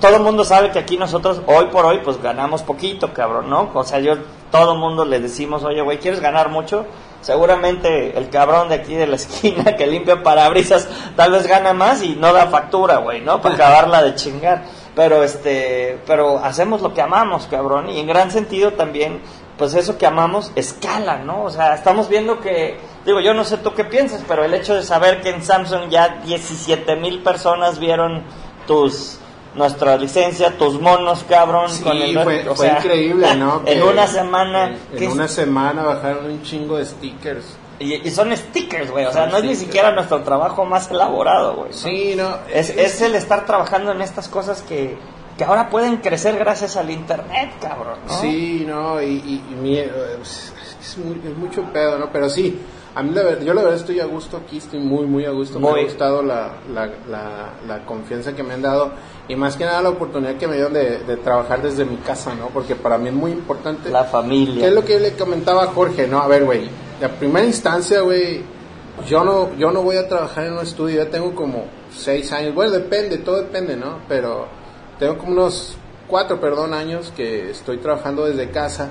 Todo el mundo sabe que aquí nosotros hoy por hoy pues ganamos poquito, cabrón, ¿no? O sea, yo todo el mundo le decimos, oye, güey, ¿quieres ganar mucho? Seguramente el cabrón de aquí de la esquina que limpia parabrisas tal vez gana más y no da factura, güey, ¿no? Para acabarla de chingar. Pero este, pero hacemos lo que amamos, cabrón, y en gran sentido también, pues eso que amamos escala, ¿no? O sea, estamos viendo que, digo, yo no sé tú qué piensas, pero el hecho de saber que en Samsung ya 17 mil personas vieron tus nuestra licencia, tus monos, cabrón. Sí, fue, increíble, ¿no? en una semana. En, una semana bajaron un chingo de stickers. Y, son stickers, güey. O sea, no es ni siquiera nuestro trabajo más elaborado, güey. Sí, no. Es, es, el estar trabajando en estas cosas que, que ahora pueden crecer gracias al internet, cabrón. ¿no? Sí, no, y, y, es, es, mucho pedo, ¿no? Pero sí, a mí la, yo la verdad estoy a gusto aquí, estoy muy, muy a gusto. Me ha gustado la, la, la, confianza que me han dado y más que nada la oportunidad que me dieron de, de, trabajar desde mi casa, ¿no? Porque para mí es muy importante. La familia. ¿Qué es lo que yo le comentaba a Jorge, no? A ver, güey, la primera instancia, güey, yo no, yo no voy a trabajar en un estudio, ya tengo como seis años, bueno, depende, todo depende, ¿no? Pero tengo como unos cuatro, perdón, años que estoy trabajando desde casa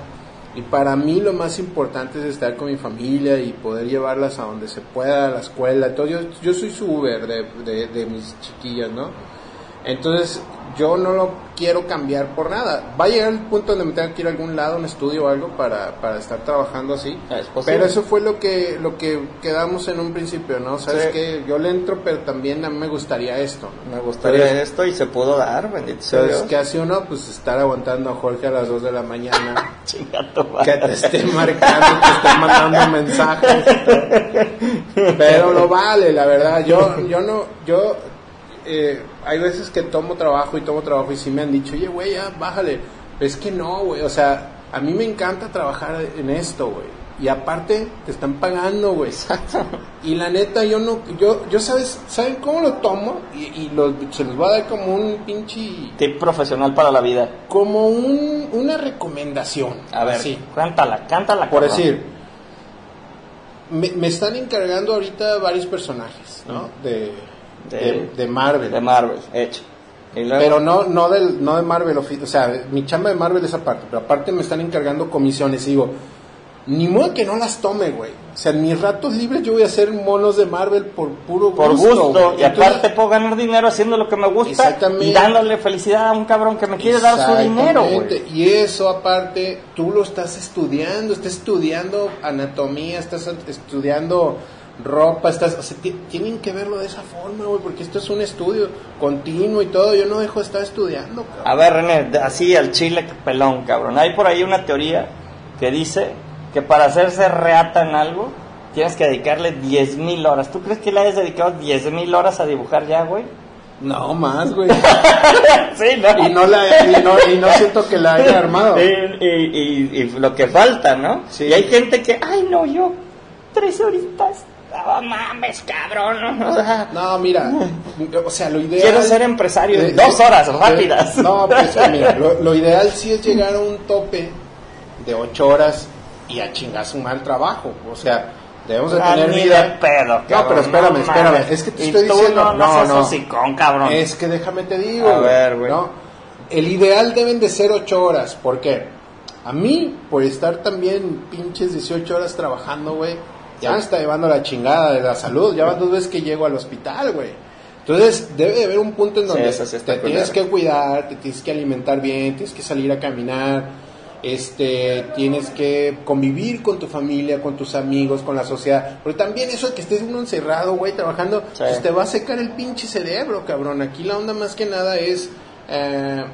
y para mí lo más importante es estar con mi familia y poder llevarlas a donde se pueda, a la escuela. Todo. Yo, yo soy su Uber de, de, mis chiquillas, ¿no? Entonces, yo no lo quiero cambiar por nada. Va a llegar el punto donde me tenga que ir a algún lado, un estudio o algo para, para estar trabajando así. Es posible. Pero eso fue lo que lo que quedamos en un principio, ¿no? Sabes Sí. que yo le entro, pero también a mí me gustaría esto. Me gustaría Pero- esto y se pudo dar, bendito sea Dios. ¿qué hace uno? Pues estar aguantando a Jorge a las 2 de la mañana. Que te esté marcando, te esté mandando mensajes. Pero lo vale, la verdad. Yo, yo no, yo, eh, hay veces que tomo trabajo y tomo trabajo y sí me han dicho, oye, güey, ya, bájale. Es que no, güey, o sea, a mí me encanta trabajar en esto, güey. Y aparte, te están pagando, güey. Y la neta, yo no, yo, yo sabes, ¿saben cómo lo tomo? Y, y se los va a dar como un pinche, Tip profesional para la vida. como un, una recomendación. A ver, así. cántala, cántala. Por cabrón. decir, me, me están encargando ahorita varios personajes, ¿no? De, De- de, de Marvel. De Marvel, hecho. Luego, pero no, no, del, no de Marvel, o sea, mi chamba de Marvel es aparte, pero aparte me están encargando comisiones y digo, ni modo que no las tome, güey. O sea, en mis ratos libres yo voy a hacer monos de Marvel por puro por gusto. gusto, güey. y aparte puedo ganar dinero haciendo lo que me gusta y dándole felicidad a un cabrón que me quiere dar su dinero, güey. Y eso aparte, tú lo estás estudiando, estás estudiando anatomía, estás estudiando ropa, estás, o sea, ti- tienen que verlo de esa forma, güey, porque esto es un estudio continuo y todo, yo no dejo de estar estudiando, cabrón. A ver, René, así al chile pelón, cabrón. Hay por ahí una teoría que dice que para hacerse reata en algo tienes que dedicarle 10.000 horas. ¿Tú crees que le hayas dedicado 10.000 horas a dibujar ya, güey? No más, güey. sí, ¿no? y no la y no, y no siento que la haya armado. Y, y- y- y lo que falta, ¿no? Sí. Y hay gente que, ay, no, yo, tres horitas. No mames, cabrón. ¿no? No, mira, o sea, lo ideal... Quiero ser empresario en Eh, dos horas eh, rápidas. No, pues mira, lo, lo ideal sí es llegar a un tope de ocho horas y a chingar su mal trabajo. O sea, debemos de Ah, tener ni vida. de pedo, no, pero espérame, no espérame. mames. Es que te estoy diciendo. no, no seas hocicón, cabrón. Es que déjame te digo. A ver, güey. ¿no? El ideal deben de ser ocho horas. ¿Por qué? A mí, por estar también pinches 18 horas trabajando, güey, ya me está llevando la chingada de la salud. Ya van dos veces que llego al hospital, güey. Entonces, debe de haber un punto en donde sí te tienes que cuidar, te tienes que alimentar bien, tienes que salir a caminar, este, tienes que convivir con tu familia, con tus amigos, con la sociedad. Pero también eso de que estés uno encerrado, güey, trabajando, Sí. pues te va a secar el pinche cerebro, cabrón. Aquí la onda más que nada es eh,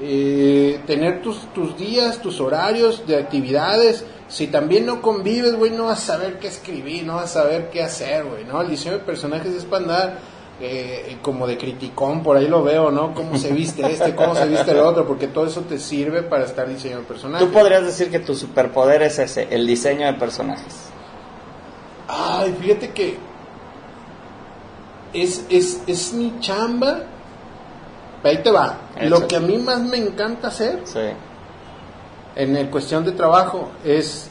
eh, tener tus, tus días, tus horarios de actividades. Si también no convives, güey, no vas a saber qué escribir, no vas a saber qué hacer, güey, ¿no? El diseño de personajes es para andar eh, como de criticón, por ahí lo veo, ¿no? Cómo se viste este, cómo se viste el otro, porque todo eso te sirve para estar diseñando personajes. Tú podrías decir que tu superpoder es ese, el diseño de personajes. Ay, fíjate que es, es, es mi chamba. Ahí te va. Échale. Lo que a mí más me encanta hacer Sí. En el cuestión de trabajo es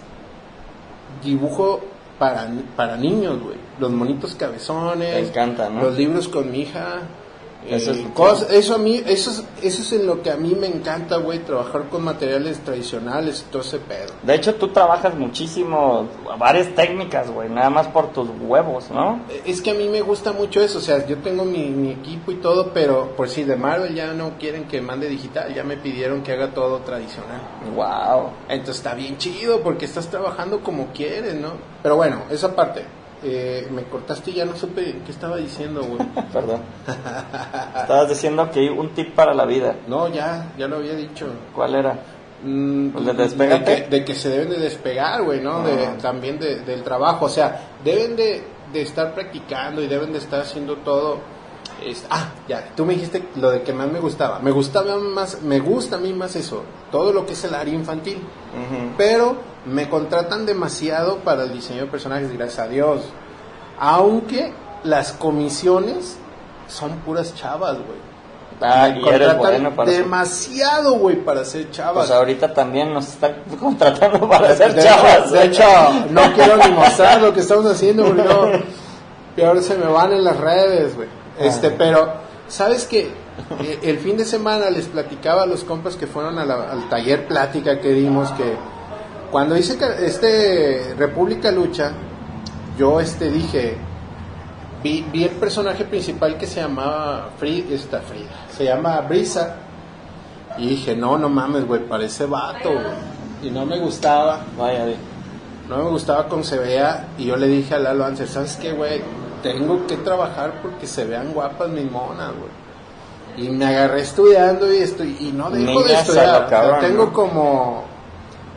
dibujo para, para niños, güey. Los monitos cabezones. Te encanta, ¿no? Los libros con mi hija. Eso eh, es- eso a mí, eso es, eso es en lo que a mí me encanta, güey, trabajar con materiales tradicionales y todo ese pedo. De hecho, tú trabajas muchísimo, varias técnicas, güey, nada más por tus huevos, ¿no? Es que a mí me gusta mucho eso, o sea, yo tengo mi, mi equipo y todo, pero por si de Marvel ya no quieren que mande digital, ya me pidieron que haga todo tradicional. Wow. Entonces está bien chido porque estás trabajando como quieres, ¿no? Pero bueno, esa parte. Eh, me cortaste y ya no supe qué estaba diciendo, güey. Perdón. Estabas diciendo que hay un tip para la vida. No, ya, ya lo había dicho. ¿Cuál era? Mm, ¿El de de que, de que se deben de despegar, güey, ¿no? De, Ah. también de- del trabajo, o sea, deben de, de estar practicando y deben de estar haciendo todo. Es- ah, ya, tú me dijiste lo de que más me gustaba. Me gustaba más, me gusta a mí más eso, todo lo que es el área infantil. Pero me contratan demasiado para el diseño de personajes, gracias a Dios. Aunque las comisiones son puras chavas, güey. Ah, y eres bueno para demasiado, güey, para ser chavas. Pues ahorita también nos están contratando para ser de, chavas. de hecho, no quiero ni mostrar lo que estamos haciendo, porque no, peor se me van en las redes, güey. Este, pero, ¿sabes qué? Eh, El fin de semana les platicaba a los compas que fueron a la- al taller plática que dimos que cuando hice este República Lucha, yo este dije, vi, vi el personaje principal que se llamaba Frida, esta Frida, se llama Brisa. Y dije, no, no mames, güey, parece vato, güey. Y no me gustaba, Vaya, no me gustaba cómo se vea. Y yo le dije a Lalo Anser, ¿sabes qué, güey? Tengo que trabajar porque se vean guapas mis monas, güey. Y me agarré estudiando y estoy y no dejo de Niñas estudiar. Tengo ¿no? como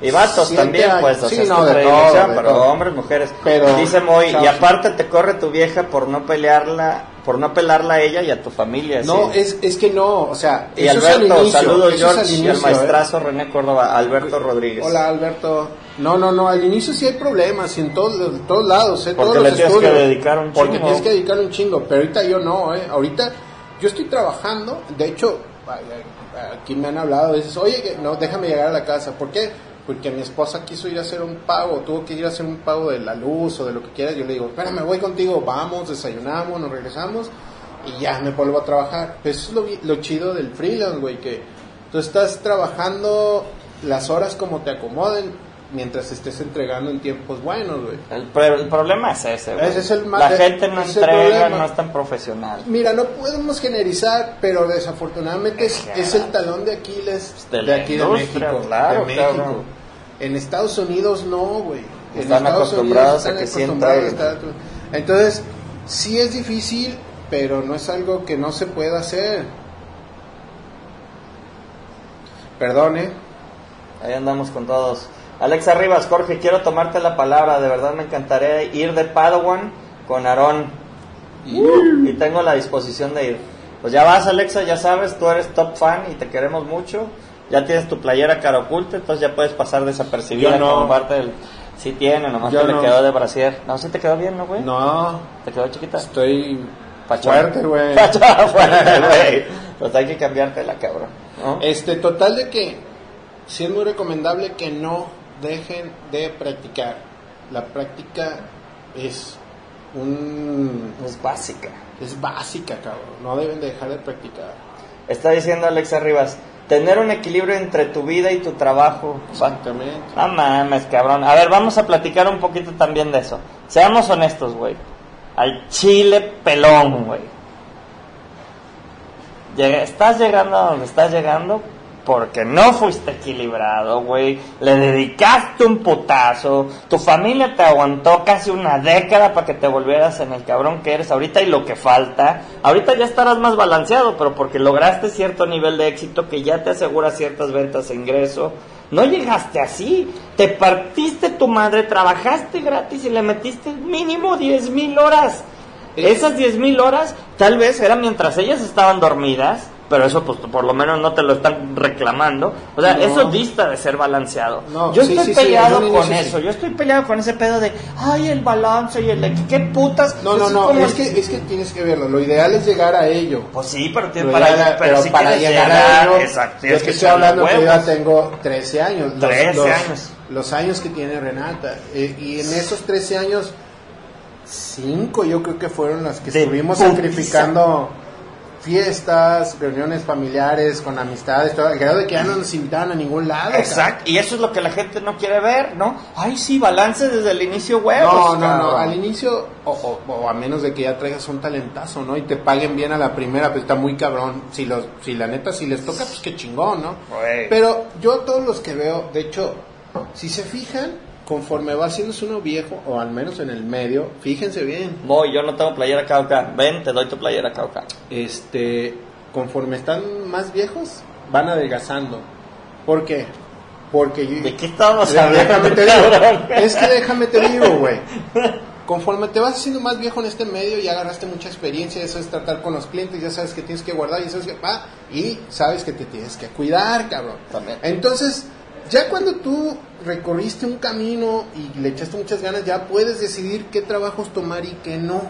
Y vatos Siete también, años. pues, o Sí, sea, es no, de todo, de pero todo. hombres, mujeres. Pero- Dice Moy, y aparte te corre tu vieja por no pelearla, por no pelarla a ella y a tu familia. No, sí. es, es que no, o sea, Y eso es al Alberto, inicio, saludos eso es al George y al inicio, ¿eh? maestrazo René Córdoba, Alberto Rodríguez. Hola Alberto. No, no, no, al inicio sí hay problemas, y en todos, todos lados, ¿eh? Porque todos le los tienes que estudios. dedicar un Porque chingo. tienes que dedicar un chingo, pero ahorita yo no, ¿eh? Ahorita yo estoy trabajando, de hecho, aquí me han hablado, dices, oye, no, déjame llegar a la casa, ¿por qué? Porque mi esposa quiso ir a hacer un pago, tuvo que ir a hacer un pago de la luz o de lo que quieras, yo le digo, espérame, voy contigo, vamos, desayunamos, nos regresamos y ya me vuelvo a trabajar. Pero eso es lo, lo chido del freelance, güey, que tú estás trabajando las horas como te acomoden mientras estés entregando en tiempos buenos, güey. El, el problema es ese, güey. Ese es el La gente no entrega, no es tan profesional. Mira, no podemos generalizar, pero desafortunadamente es, Claro. es el talón de Aquiles De de, aquí de México. claro, de México. cabrón. En Estados Unidos no, güey. Están Estados acostumbrados Unidos a que a estar- Entonces, sí es difícil, pero no es algo que no se pueda hacer. Perdone. Ahí andamos con todos. Alexa Rivas, Jorge, quiero tomarte la palabra. De verdad me encantaría ir de Padawan con Aarón. Y tengo la disposición de ir. Pues ya vas, Alexa, ya sabes, tú eres top fan y te queremos mucho. Ya tienes tu playera cara oculta, entonces ya puedes pasar desapercibida no. como parte del... Sí tiene, nomás Yo que le quedó de brasier. No, sí te quedó bien, ¿no, güey? No, ¿Te quedó chiquita? estoy Pachón. fuerte, güey. Fuerte, güey. Pues hay que cambiártela, cabrón. ¿no? Este, total de que sí es muy recomendable que no dejen de practicar. La práctica es un Es básica. es básica, cabrón. No deben de dejar de practicar. Está diciendo Alexa Rivas, tener un equilibrio entre tu vida y tu trabajo. Exactamente. No mames, cabrón. A ver, vamos a platicar un poquito también de eso. Seamos honestos, güey. Al chile pelón, güey. Llega- estás llegando a donde estás llegando porque no fuiste equilibrado, güey. Le dedicaste un putazo. Tu familia te aguantó casi una década para que te volvieras en el cabrón que eres ahorita y lo que falta. Ahorita ya estarás más balanceado, pero porque lograste cierto nivel de éxito que ya te asegura ciertas ventas e ingreso. No llegaste así. Te partiste tu madre, trabajaste gratis y le metiste mínimo 10 mil horas. Esas 10 mil horas tal vez eran mientras ellas estaban dormidas, pero eso pues por lo menos no te lo están reclamando. O sea, No. eso dista de ser balanceado. No, yo sí, estoy sí, sí, peleado un con eso, sí. yo estoy peleado con ese pedo de, ay, el balance y el... equi- ¿Qué putas? No, no, no, es que, es que tienes que verlo. Lo ideal es llegar a ello. Pues sí, pero, tiene Lo para, ideal- pero, si para llegar llegar, a ello, exacto, yo tienes te que estoy hablando que yo ya tengo 13 años. Los, 13 los- años. Los años que tiene Renata. Eh, y en esos 13 años, 5 yo creo que fueron las que De estuvimos putiza. sacrificando fiestas, reuniones familiares, con amistades, todo, al grado de que ya no nos invitaban a ningún lado. Exacto, y eso es lo que la gente no quiere ver, ¿no? Ay, sí, balance desde el inicio, huevos. No, no, no, al inicio, o, o- o a menos de que ya traigas un talentazo, ¿no? Y te paguen bien a la primera, pues está muy cabrón. Si, los, si la neta, si les toca, pues qué chingón, ¿no? Pero yo todos los que veo, de hecho, si se fijan, conforme va haciéndose uno viejo, o al menos en el medio, fíjense bien, Voy, yo no tengo playera KOK. Ven, te doy tu playera KOK. este, conforme están más viejos, van adelgazando. ¿Por qué? Porque yo... ¿De qué Déjame hablando? te digo, cabrón? es que déjame te digo, güey. Conforme te vas haciendo más viejo en este medio, ya agarraste mucha experiencia, ya sabes tratar con los clientes, ya sabes que tienes que guardar, ya sabes que ah, y sabes que te tienes que cuidar, cabrón. También. Entonces, ya cuando tú recorriste un camino y le echaste muchas ganas, ya puedes decidir qué trabajos tomar y qué no.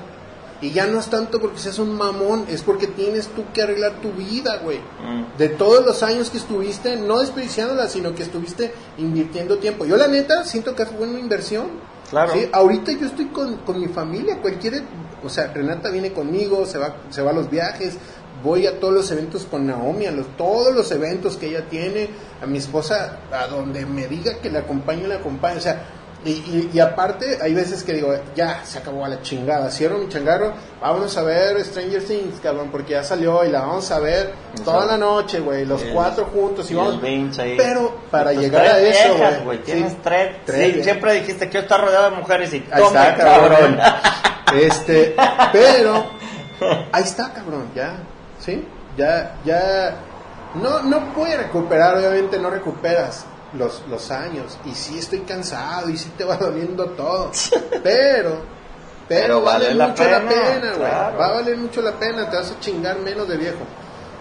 Y ya no es tanto porque seas un mamón, es porque tienes tú que arreglar tu vida, güey. Mm. De todos los años que estuviste, no desperdiciándola, sino que estuviste invirtiendo tiempo. Yo la neta siento que es buena inversión. Claro. Sí, ahorita yo estoy con, con mi familia, cualquiera, o sea, Renata viene conmigo, se va, se va a los viajes, voy a todos los eventos con Naomi, a los, todos los eventos que ella tiene, a mi esposa, a donde me diga que la acompaño, la acompaño, o sea, Y, y, y aparte, hay veces que digo, ya, se acabó a la chingada, cierro mi changarro, vámonos a ver Stranger Things, cabrón, porque ya salió y la vamos a ver toda la noche, güey, los El- cuatro juntos y vamos... ahí. Pero para llegar a eso, güey, Tienes sí, tres. tres, sí, siempre dijiste que yo estar rodeado de mujeres y Ahí toma, está, cabrón. Este, pero ahí está, cabrón, ya, ¿sí? Ya, ya, no, no puede recuperar, obviamente no recuperas los, los años, y sí estoy cansado, y sí te va doliendo todo, pero, pero, Pero vale, vale la mucho la pena, pena, güey, claro. va a valer mucho la pena, te vas a chingar menos de viejo.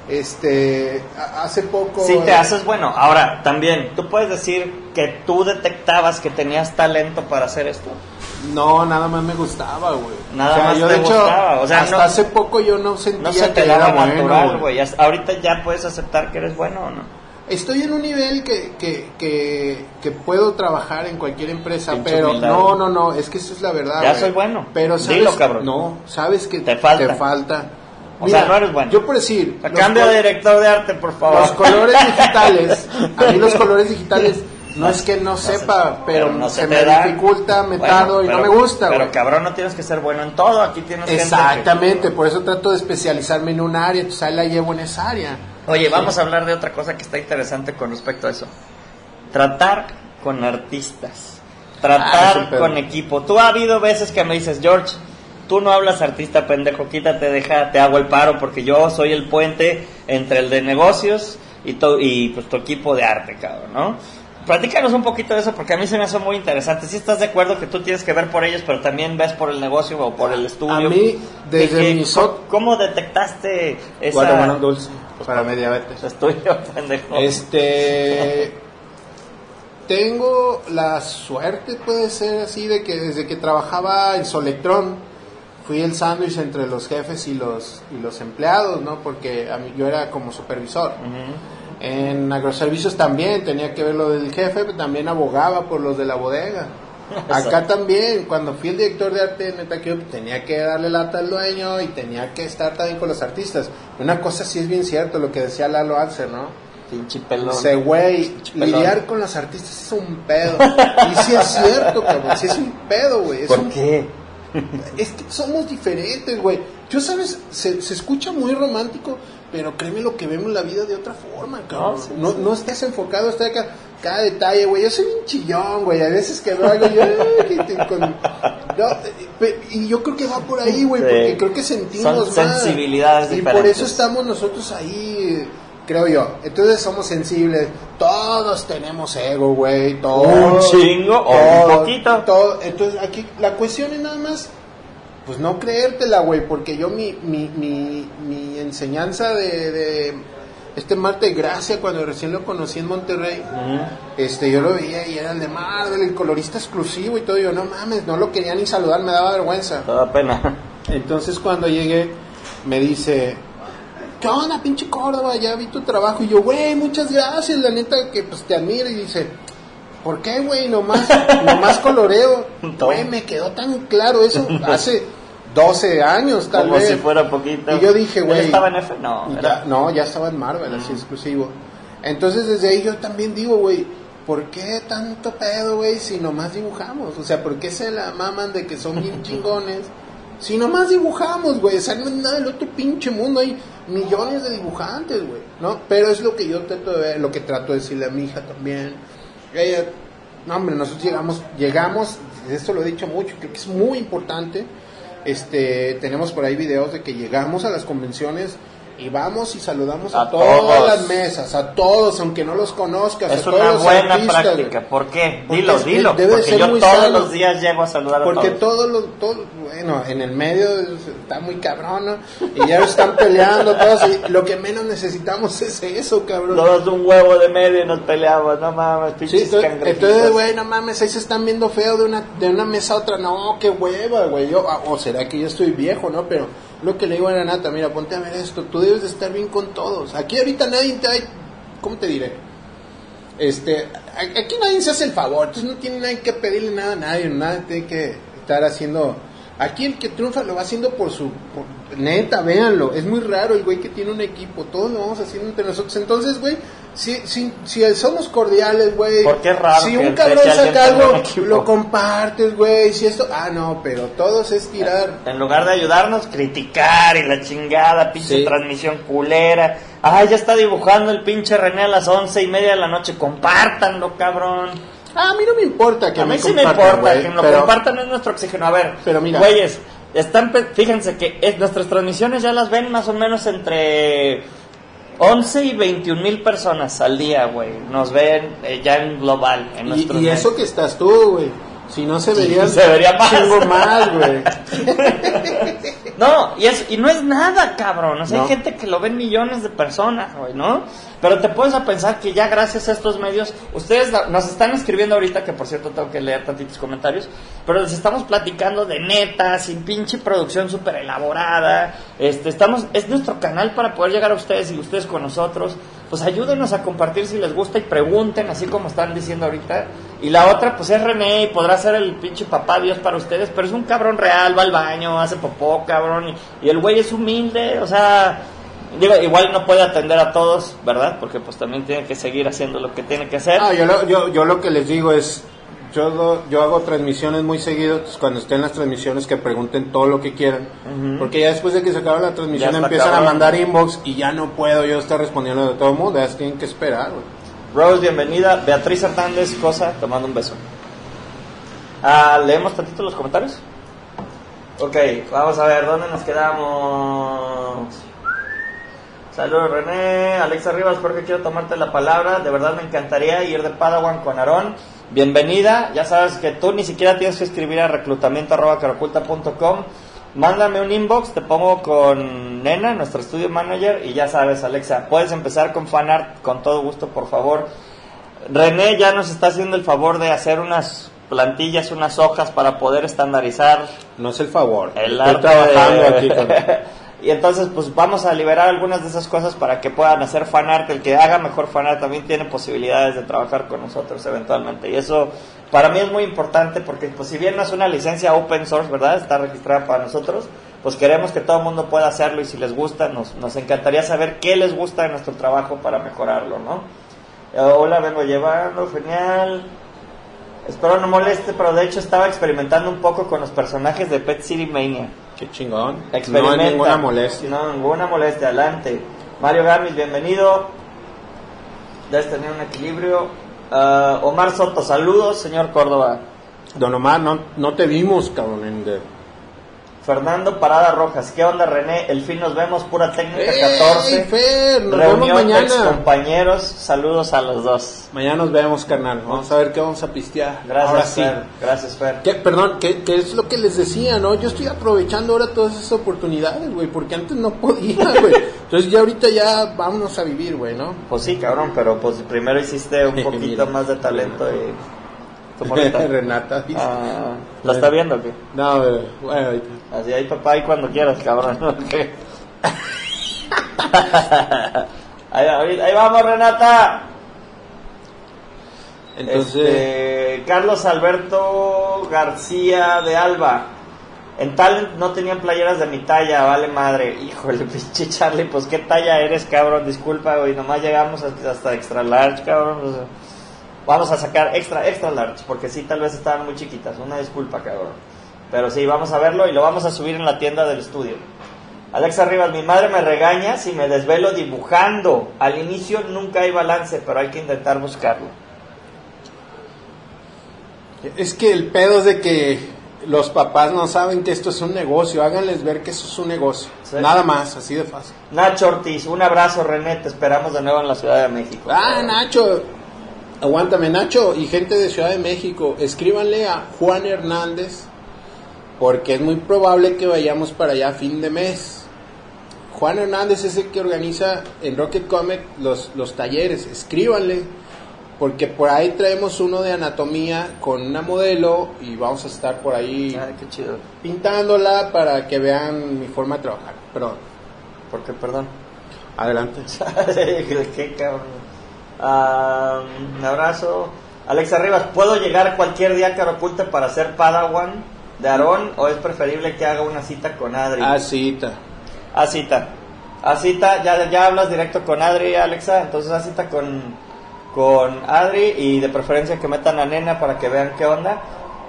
Este, hace poco... Sí, te haces bueno. Ahora, también, tú puedes decir que tú detectabas que tenías talento para hacer esto. No, nada más me gustaba, güey. Nada O sea, más yo te de hecho, gustaba, o sea, hasta no- hace poco yo no sentía No se te que era bueno, natural, güey. Ya- Ahorita ya puedes aceptar que eres bueno o no. Estoy en un nivel que, que, que, que puedo trabajar en cualquier empresa, pero humildad, no, no, no, es que eso es la verdad. Ya soy bueno. Pero sabes, Dilo, cabrón. No, sabes que Te falta. falta. O sea, no eres bueno. Yo por decir, cambio de director de arte, por favor. los colores digitales, a mí los colores digitales no es que no, sepa, pero, no se, me da. dificulta, me Bueno, tardo y no me gusta, Pero güey. cabrón, no tienes que ser bueno en todo. Aquí tienes que- Exactamente, por eso trato de especializarme en un área, entonces ahí la llevo en esa área. Oye, vamos a hablar de otra cosa que está interesante con respecto a eso. Tratar con artistas. Ah, Tratar pedo. con equipo. Tú ha habido veces que me dices, George, tú no hablas artista pendejo, quítate, deja, te hago el paro porque yo soy el puente entre el de negocios y, tu, y pues, tu equipo de arte, cabrón, ¿no? Platícanos un poquito de eso porque a mí se me hace muy interesante. Si estás de acuerdo que tú tienes que ver por ellos, pero también ves por el negocio o por el estudio. A mí, desde ¿Qué- qué- mi so- ¿Cómo detectaste esa... Guatemala dulce para mediabetes. Es tuyo, pendejo. Este. Tengo la suerte, puede ser así, de que desde que trabajaba en Solectrón, fui el sándwich entre los jefes y los, y los empleados, ¿no? Porque a mí, yo era como supervisor. Ujú. En agroservicios también tenía que ver lo del jefe, pero también abogaba por los de la bodega. Acá también, cuando fui el director de arte, que yo tenía que darle lata al dueño y tenía que estar también con los artistas. Una cosa sí es bien cierto, lo que decía Lalo Alcer, ¿no? Pinche pelón. Dice, güey, lidiar con los artistas es un pedo. Y sí es cierto, cabrón, sí es un pedo, güey. Es, ¿Por un- qué? es que somos diferentes, güey. Yo, sabes, se, se escucha muy romántico, pero créeme lo que vemos la vida de otra forma, cabrón. No, sí, No, sí. no estás enfocado hasta acá. Cada detalle, güey. Yo soy un chillón, güey. A veces que veo algo yo... No, y yo creo que va por ahí, güey, Sí. porque creo que sentimos Son más. sensibilidades Y diferentes. por eso estamos nosotros ahí, creo yo. Entonces somos sensibles. Todos tenemos ego, güey. Todos. Un chingo o un poquito. todo. Entonces aquí la cuestión es nada más, pues no creértela, güey, porque yo mi, mi, mi, mi enseñanza de, de este Marte de Gracia, cuando recién lo conocí en Monterrey, este, yo lo veía y era el de Marvel, el colorista exclusivo y todo. Y yo, no mames, no lo quería ni saludar, me daba vergüenza. Toda pena. Entonces cuando llegué, me dice, ¿qué onda, pinche Córdoba? Ya vi tu trabajo. Y yo, güey, muchas gracias, la neta que pues te admiro. Y dice, ¿por qué, güey? Nomás, nomás coloreo. Güey, me quedó tan claro eso hace 12 años, tal Como vez. si fuera poquito. Y yo dije, ¿Él güey. estaba en F? No. Ya- no, ya estaba en Marvel, así exclusivo. Entonces desde ahí yo también digo, güey, ¿por qué tanto pedo, güey, si nomás dibujamos? O sea, ¿por qué se la maman de que son bien chingones? Si nomás dibujamos, güey, o sea, no es nada del otro pinche mundo, hay millones de dibujantes, güey, ¿no? Pero es lo que yo trato de ver, lo que trato de decirle a mi hija también. No, hombre, nosotros llegamos, llegamos, esto lo he dicho mucho, creo que es muy importante. Este, tenemos por ahí videos de que llegamos a las convenciones y vamos y saludamos a, A todas todos. las mesas, a todos, aunque no los conozcas, Es a todos una los buena artistas, práctica. ¿Por qué? Porque Dilo, dilo. debe de Porque ser yo muy todos sano. los días llego a saludar a Porque todos. todos los, todos, bueno, en el medio está muy cabrón, ¿no? Y ya están peleando todos y lo que menos necesitamos es eso, cabrón. Todos un huevo de medio y nos peleamos. No mames, Sí, pinches entonces, cangrejitos. entonces, güey, no mames, ahí se están viendo feo de una, de una mesa a otra. No, qué hueva, güey. Yo, ah, o será que yo estoy viejo, ¿no? Pero lo que le digo a Renata, mira, ponte a ver esto. Tú debes de estar bien con todos. Aquí ahorita nadie te... hay- ¿Cómo te diré? Este, aquí nadie se hace el favor. Entonces no tiene nadie que pedirle nada a nadie. Nadie tiene que estar haciendo... Aquí el que triunfa lo va haciendo por su... neta, véanlo. Es muy raro el güey que tiene un equipo. Todos lo vamos haciendo entre nosotros. Entonces, güey, si, si, si somos cordiales, güey. Porque es raro Si un cabrón saca algo, lo compartes, güey. Si esto. Ah, no, pero todos es tirar. En lugar de ayudarnos, criticar y la chingada, pinche Sí. transmisión culera. Ay, ya está dibujando el pinche René a las once y media de la noche. Compártanlo, cabrón. Ah, a mí no me importa que a me mí sí me importa, que me lo pero- compartan es nuestro oxígeno. A ver, Pero mira. güeyes, están, fíjense que es- nuestras transmisiones ya las ven más o menos entre 11 y 21 mil personas al día, güey. Nos ven eh, ya en global. En Y, y eso que estás tú, güey. Si no se vería. se vería más. Chingo más, güey. No, y, es, y no es nada, cabrón. O sea, No. hay gente que lo ven millones de personas, güey, ¿no? Pero te puedes a pensar que ya gracias a estos medios, ustedes nos están escribiendo ahorita, que por cierto tengo que leer tantitos comentarios, pero les estamos platicando de neta, sin pinche producción súper elaborada. Este, estamos, es nuestro canal para poder llegar a ustedes y ustedes con nosotros. Pues ayúdenos a compartir si les gusta y pregunten, así como están diciendo ahorita. Y la otra, pues es René y podrá ser el pinche papá Dios para ustedes, pero es un cabrón real, va al baño, hace popó, cabrón. Y, el güey es humilde, o sea, digo, igual no puede atender a todos, ¿verdad? Porque pues también tiene que seguir haciendo lo que tiene que hacer. Ah, yo, lo, yo, yo lo que les digo es, yo, yo hago transmisiones muy seguido, entonces cuando estén las transmisiones que pregunten todo lo que quieran, porque ya después de que se acaba la transmisión empiezan a mandar inbox y ya no puedo yo estar respondiendo de todo el mundo, ya tienen que esperar. güey. Rose, bienvenida. Beatriz Hernández, cosa, te mando un beso. Ah, ¿Leemos tantito los comentarios? Ok, vamos a ver, ¿dónde nos quedamos? Saludos René, Alexa Rivas, porque quiero tomarte la palabra. De verdad me encantaría ir de Padawan con Aarón. Bienvenida, ya sabes que tú ni siquiera tienes que escribir a reclutamiento.com. Mándame un inbox, te pongo con Nena, nuestro studio manager, y ya sabes, Alexa, puedes empezar con fanart con todo gusto, por favor. René ya nos está haciendo el favor de hacer unas plantillas, unas hojas para poder estandarizar No es el favor, el estoy arte trabajando de- aquí con... y entonces pues vamos a liberar algunas de esas cosas para que puedan hacer fanart el que haga mejor fanart también tiene posibilidades de trabajar con nosotros eventualmente. Y eso para mí es muy importante porque pues si bien no es una licencia open source verdad está registrada para nosotros pues queremos que todo el mundo pueda hacerlo y si les gusta nos, nos encantaría saber qué les gusta de nuestro trabajo para mejorarlo no Eh, hola vengo llevando genial. Espero no moleste, pero de hecho estaba experimentando un poco con los personajes de Pet City Mania. Qué chingón. No Experimenta. hay ninguna molestia. No, ninguna molestia, adelante. Mario Gamis, bienvenido. Debes tener un equilibrio. Ah, Omar Soto, saludos, señor Córdoba. Don Omar, no, no te vimos, cabrón. en Fernando Parada Rojas, ¿qué onda, René? El fin nos vemos, pura técnica ¡Ey, 14. Fer! Nos vemos Reunión de mañana. compañeros, saludos a los dos. Mañana nos vemos, carnal. Vamos a ver qué vamos a pistear. Gracias, Ahora sí. Fer. Gracias, Fer. ¿Qué? Perdón, ¿qué, qué es lo que les decía, no? Yo estoy aprovechando ahora todas esas oportunidades, güey, porque antes no podía, güey. Entonces ya ahorita ya vámonos a vivir, güey, ¿no? Pues sí, cabrón, pero pues primero hiciste un poquito más de talento y... ¿Tu morrita? Renata. Ah, ¿La está viendo o qué? No, güey, bueno, ahorita. Así ahí papá y cuando quieras, cabrón. ahí, ahí- ahí vamos, Renata. Entonces, Este, Carlos Alberto García de Alba. En Talent no tenían playeras de mi talla, vale madre. Híjole, pinche Charlie, pues qué talla eres, cabrón. Disculpa, güey, nomás llegamos hasta, hasta extra large, cabrón. Vamos a sacar extra, extra large, porque sí, tal vez estaban muy chiquitas. Una disculpa, cabrón. Pero sí, vamos a verlo y lo vamos a subir en la tienda del estudio. Alexa Rivas, mi madre me regaña si me desvelo dibujando. Al inicio nunca hay balance, pero hay que intentar buscarlo. es que el pedo es de que los papás no saben que esto es un negocio. Háganles ver que eso es un negocio. Sí. Nada más, así de fácil. Nacho Ortiz, un abrazo René, te esperamos de nuevo en la Ciudad de México. Ah, Nacho. Aguántame, Nacho y gente de Ciudad de México, escríbanle a Juan Hernández porque es muy probable que vayamos para allá a fin de mes. Juan Hernández es el que organiza en Rocket Comic los, los talleres. Escríbanle porque por ahí traemos uno de anatomía con una modelo y vamos a estar por ahí qué chido. pintándola para que vean mi forma de trabajar. Perdón, ¿Por qué? Perdón. adelante. qué cabrón. Ah, un abrazo. Alexa Rivas, ¿puedo llegar cualquier día a Carapulte para hacer Padawan de Aarón o es preferible que haga una cita con Adri? Ah, cita. Ah, cita. Haz cita, ya, ya hablas directo con Adri, Alexa, entonces haz cita con, con Adri y de preferencia que metan a Nena para que vean qué onda.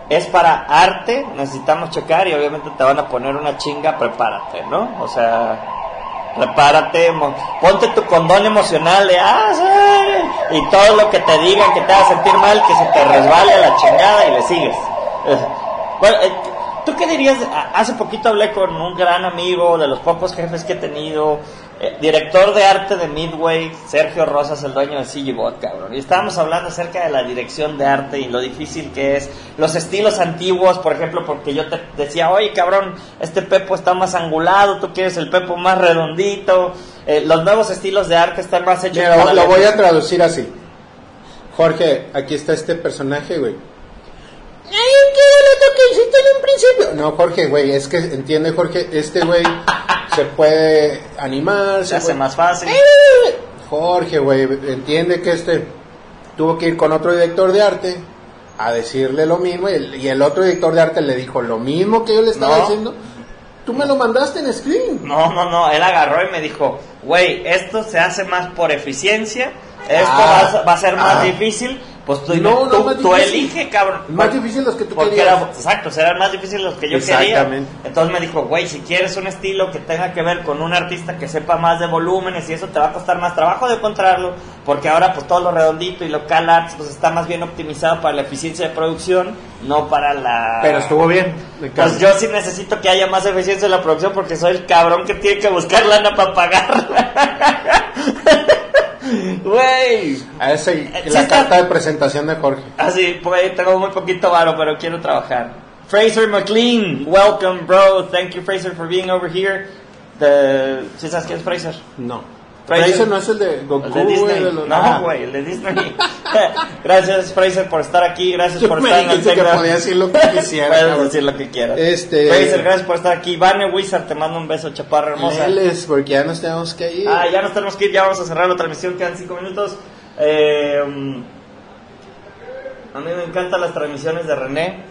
Es para arte, necesitamos checar y obviamente te van a poner una chinga, prepárate, ¿no? O sea, prepárate, ponte tu condón emocional de, ah, sí", y todo lo que te digan que te haga sentir mal, que se te resbale a la chingada y le sigues. Bueno, eh, ¿tú qué dirías? Hace poquito hablé con un gran amigo, de los pocos jefes que he tenido, eh, director de arte de Midway, Sergio Rosas, el dueño de CGBot, cabrón. Y estábamos hablando acerca de la dirección de arte y lo difícil que es, los estilos antiguos, por ejemplo, porque yo te decía, oye, cabrón, este pepo está más angulado, tú quieres el pepo más redondito, eh, los nuevos estilos de arte están más hechos Mira, lo la- voy a traducir así. Jorge, aquí está este personaje, güey. Ay, qué boleto que hiciste en un principio. No, Jorge, güey, es que entiende, Jorge, este güey se puede animar, Se hace puede- más fácil. Jorge, güey, entiende que este tuvo que ir con otro director de arte a decirle lo mismo y el, y el otro director de arte le dijo lo mismo que yo le estaba No. diciendo. Tú me lo mandaste en screen. No, no, no, él agarró y me dijo, güey, esto se hace más por eficiencia, esto Ah, va, a- va a ser más ah. difícil, pues tú, No, no, tú, más tú difícil. elige, cabrón. Más difícil los que tú querías. era- exacto, serán más difíciles los que yo quería. Exactamente. Entonces me dijo, güey, si quieres un estilo que tenga que ver con un artista que sepa más de volúmenes y eso te va a costar más trabajo de encontrarlo, porque ahora pues todo lo redondito y local arts pues está más bien optimizado para la eficiencia de producción, no para la... Pero estuvo bien. Pues yo sí necesito que haya más eficiencia en la producción porque soy el cabrón que tiene que buscar lana para pagarla. Güey. Ah, esa y- Sí la está- carta de presentación de Jorge. Así, pues tengo muy poquito varo, pero quiero trabajar. Fraser McLean, welcome, bro. Thank you, Fraser, for being over here. The... ¿Sí sabes quién es Fraser? No. Fraser. No es el de Goku, El de Disney. de los- No, Ah. güey, el de Disney. gracias, Fraser, por estar aquí. Gracias Yo por me estar en el que podía decir lo que quisiera, Puedes decir lo que quieras. Este- Fraser, gracias por estar aquí. Vane Wizard, te mando un beso, chaparra hermosa. Leles, porque ya nos tenemos que ir. Ah, ya nos tenemos que ir, ya vamos a cerrar la transmisión, quedan cinco minutos. Eh, um, a mí me encantan las transmisiones de René,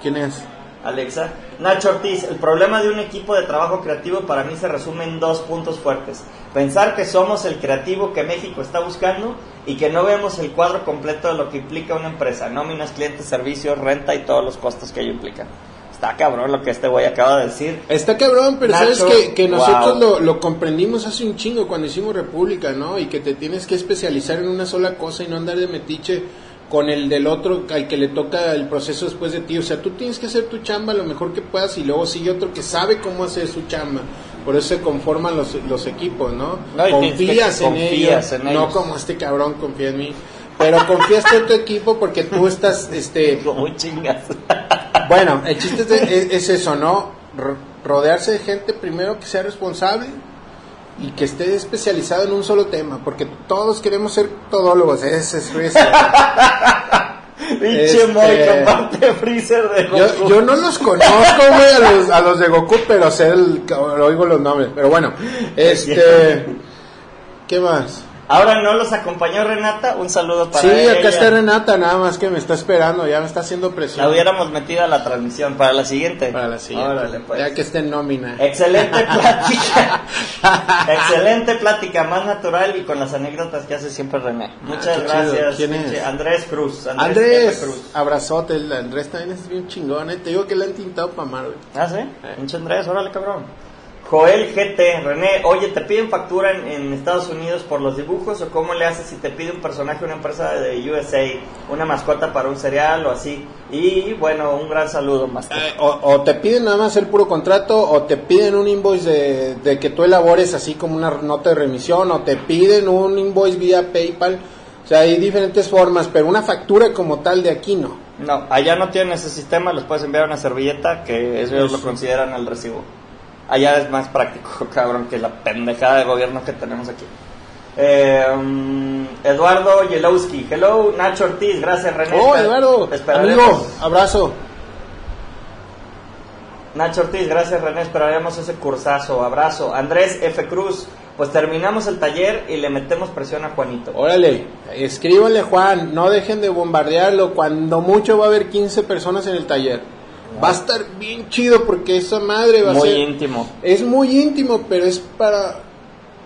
¿Quién es? Alexa. Nacho Ortiz, el problema de un equipo de trabajo creativo para mí se resume en dos puntos fuertes. Pensar que somos el creativo que México está buscando y que no vemos el cuadro completo de lo que implica una empresa, nóminas, clientes, servicios, renta y todos los costos que ello implica. Está cabrón lo que este güey acaba de decir. Está cabrón, pero Nacho, sabes que, que nosotros wow. lo, lo comprendimos hace un chingo cuando hicimos República, ¿no? Y que te tienes que especializar en una sola cosa y no andar de metiche con el del otro al que le toca el proceso después de ti. O sea, tú tienes que hacer tu chamba lo mejor que puedas y luego sigue otro que sabe cómo hacer su chamba. Por eso se conforman los, los equipos, ¿no? Confías, en, confías ellos, en no como este cabrón confía en mí. Pero confías en tu equipo porque tú estás, este, Muy chingas. bueno, el chiste es, es- es eso, ¿no? Ro- rodearse de gente primero que sea responsable y que esté especializado en un solo tema, porque todos queremos ser todólogos, ese es eso. Pinche Este- Freezer de Yo, Goku. yo no los conozco, güey, a los, a los de Goku, pero sé el, oigo los nombres. Pero bueno, este, ¿qué más? Ahora no los acompañó Renata, un saludo para Sí, ella. acá está Renata, nada más que me está esperando, ya me está haciendo presión. La hubiéramos metido a la transmisión para la siguiente. Para la siguiente, Órale, pues. ya que esté en nómina. Excelente plática. Excelente plática, más natural y con las anécdotas que hace siempre René. Muchas Ah, chido. gracias. ¿Quién es? Andrés Cruz. Andrés. Cruz. abrazote, el Andrés también es bien chingón, eh. te digo que le han tintado para mal, güey. Ah, sí. Pinche Andrés, órale, cabrón. Joel GT, René, oye, ¿te piden factura en, en Estados Unidos por los dibujos o cómo le haces si te pide un personaje una empresa de USA, una mascota para un cereal o así? Y bueno, un gran saludo, más. Eh, o, o te piden nada más el puro contrato, o te piden un invoice de, de que tú elabores así como una nota de remisión, o te piden un invoice vía PayPal. O sea, hay diferentes formas, pero una factura como tal de aquí no. No, allá no tienen ese sistema, les puedes enviar una servilleta que ellos lo consideran el recibo. Allá es más práctico, cabrón, que la pendejada de gobierno que tenemos aquí. Eh, um, Eduardo Yelowski, hello, Nacho Ortiz, gracias René. Oh, Eduardo, amigo, abrazo. Nacho Ortiz, gracias René, esperaremos ese cursazo, abrazo. Andrés F. Cruz, pues terminamos el taller y le metemos presión a Juanito. Órale, escríbanle Juan, no dejen de bombardearlo, cuando mucho va a haber 15 personas en el taller. Va a estar bien chido porque esa madre va a Muy ser... íntimo. Es muy íntimo, pero es para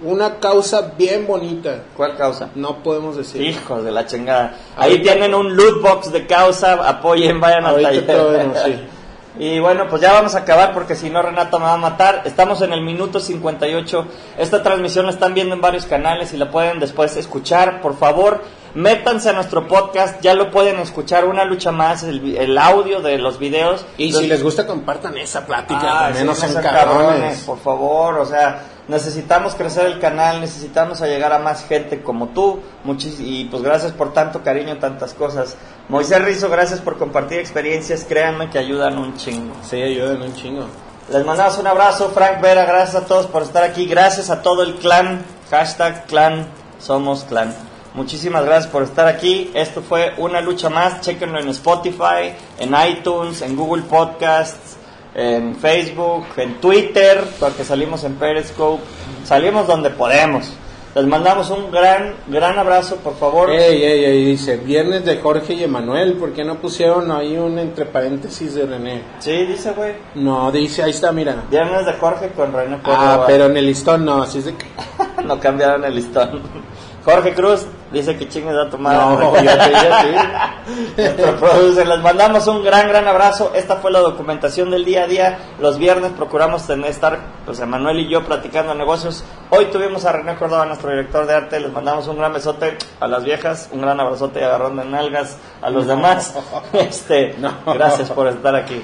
una causa bien bonita. ¿Cuál causa? No podemos decir. Hijos de la chingada. Ahí Ahorita- tienen un loot box de causa, apoyen, vayan al taller. sí. Y bueno, pues ya vamos a acabar porque si no Renato me va a matar. Estamos en el minuto 58. Esta transmisión la están viendo en varios canales y la pueden después escuchar. Por favor, métanse a nuestro podcast. Ya lo pueden escuchar una lucha más, el, el audio de los videos. Y si les gusta, compartan esa plática. Ah, también sí, no sean cabrones. por favor, o sea, necesitamos crecer el canal, necesitamos a llegar a más gente como tú, muchis y pues gracias por tanto cariño, tantas cosas. Moisés Rizo, gracias por compartir experiencias, créanme que ayudan un chingo. Sí, ayudan un chingo. Les mandamos un abrazo, Frank Vera, gracias a todos por estar aquí, gracias a todo el clan, hashtag clan, somos clan. Muchísimas gracias por estar aquí. Esto fue una lucha más. Chequenlo en Spotify, en iTunes, en Google Podcasts, en Facebook, en Twitter, porque salimos en Periscope. Salimos donde podemos. Les mandamos un gran, gran abrazo, por favor. Ey, ey, ey, dice, viernes de Jorge y Emanuel, ¿por qué no pusieron ahí un entre paréntesis de René? Sí, dice, güey. No, dice, ahí está, mira. Viernes de Jorge con René Ah, pero en el listón no, así es de no cambiaron el listón. Jorge Cruz dice que chingues a tu madre. No, ya te dije les mandamos un gran, gran abrazo. Esta fue la documentación del día a día. Los viernes procuramos tener, estar, pues, Emanuel y yo platicando negocios. Hoy tuvimos a René Córdoba, nuestro director de arte. Les mandamos un gran besote a las viejas, un gran abrazote y agarrón de nalgas a los demás. Este, No. gracias por estar aquí.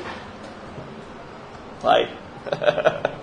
Bye.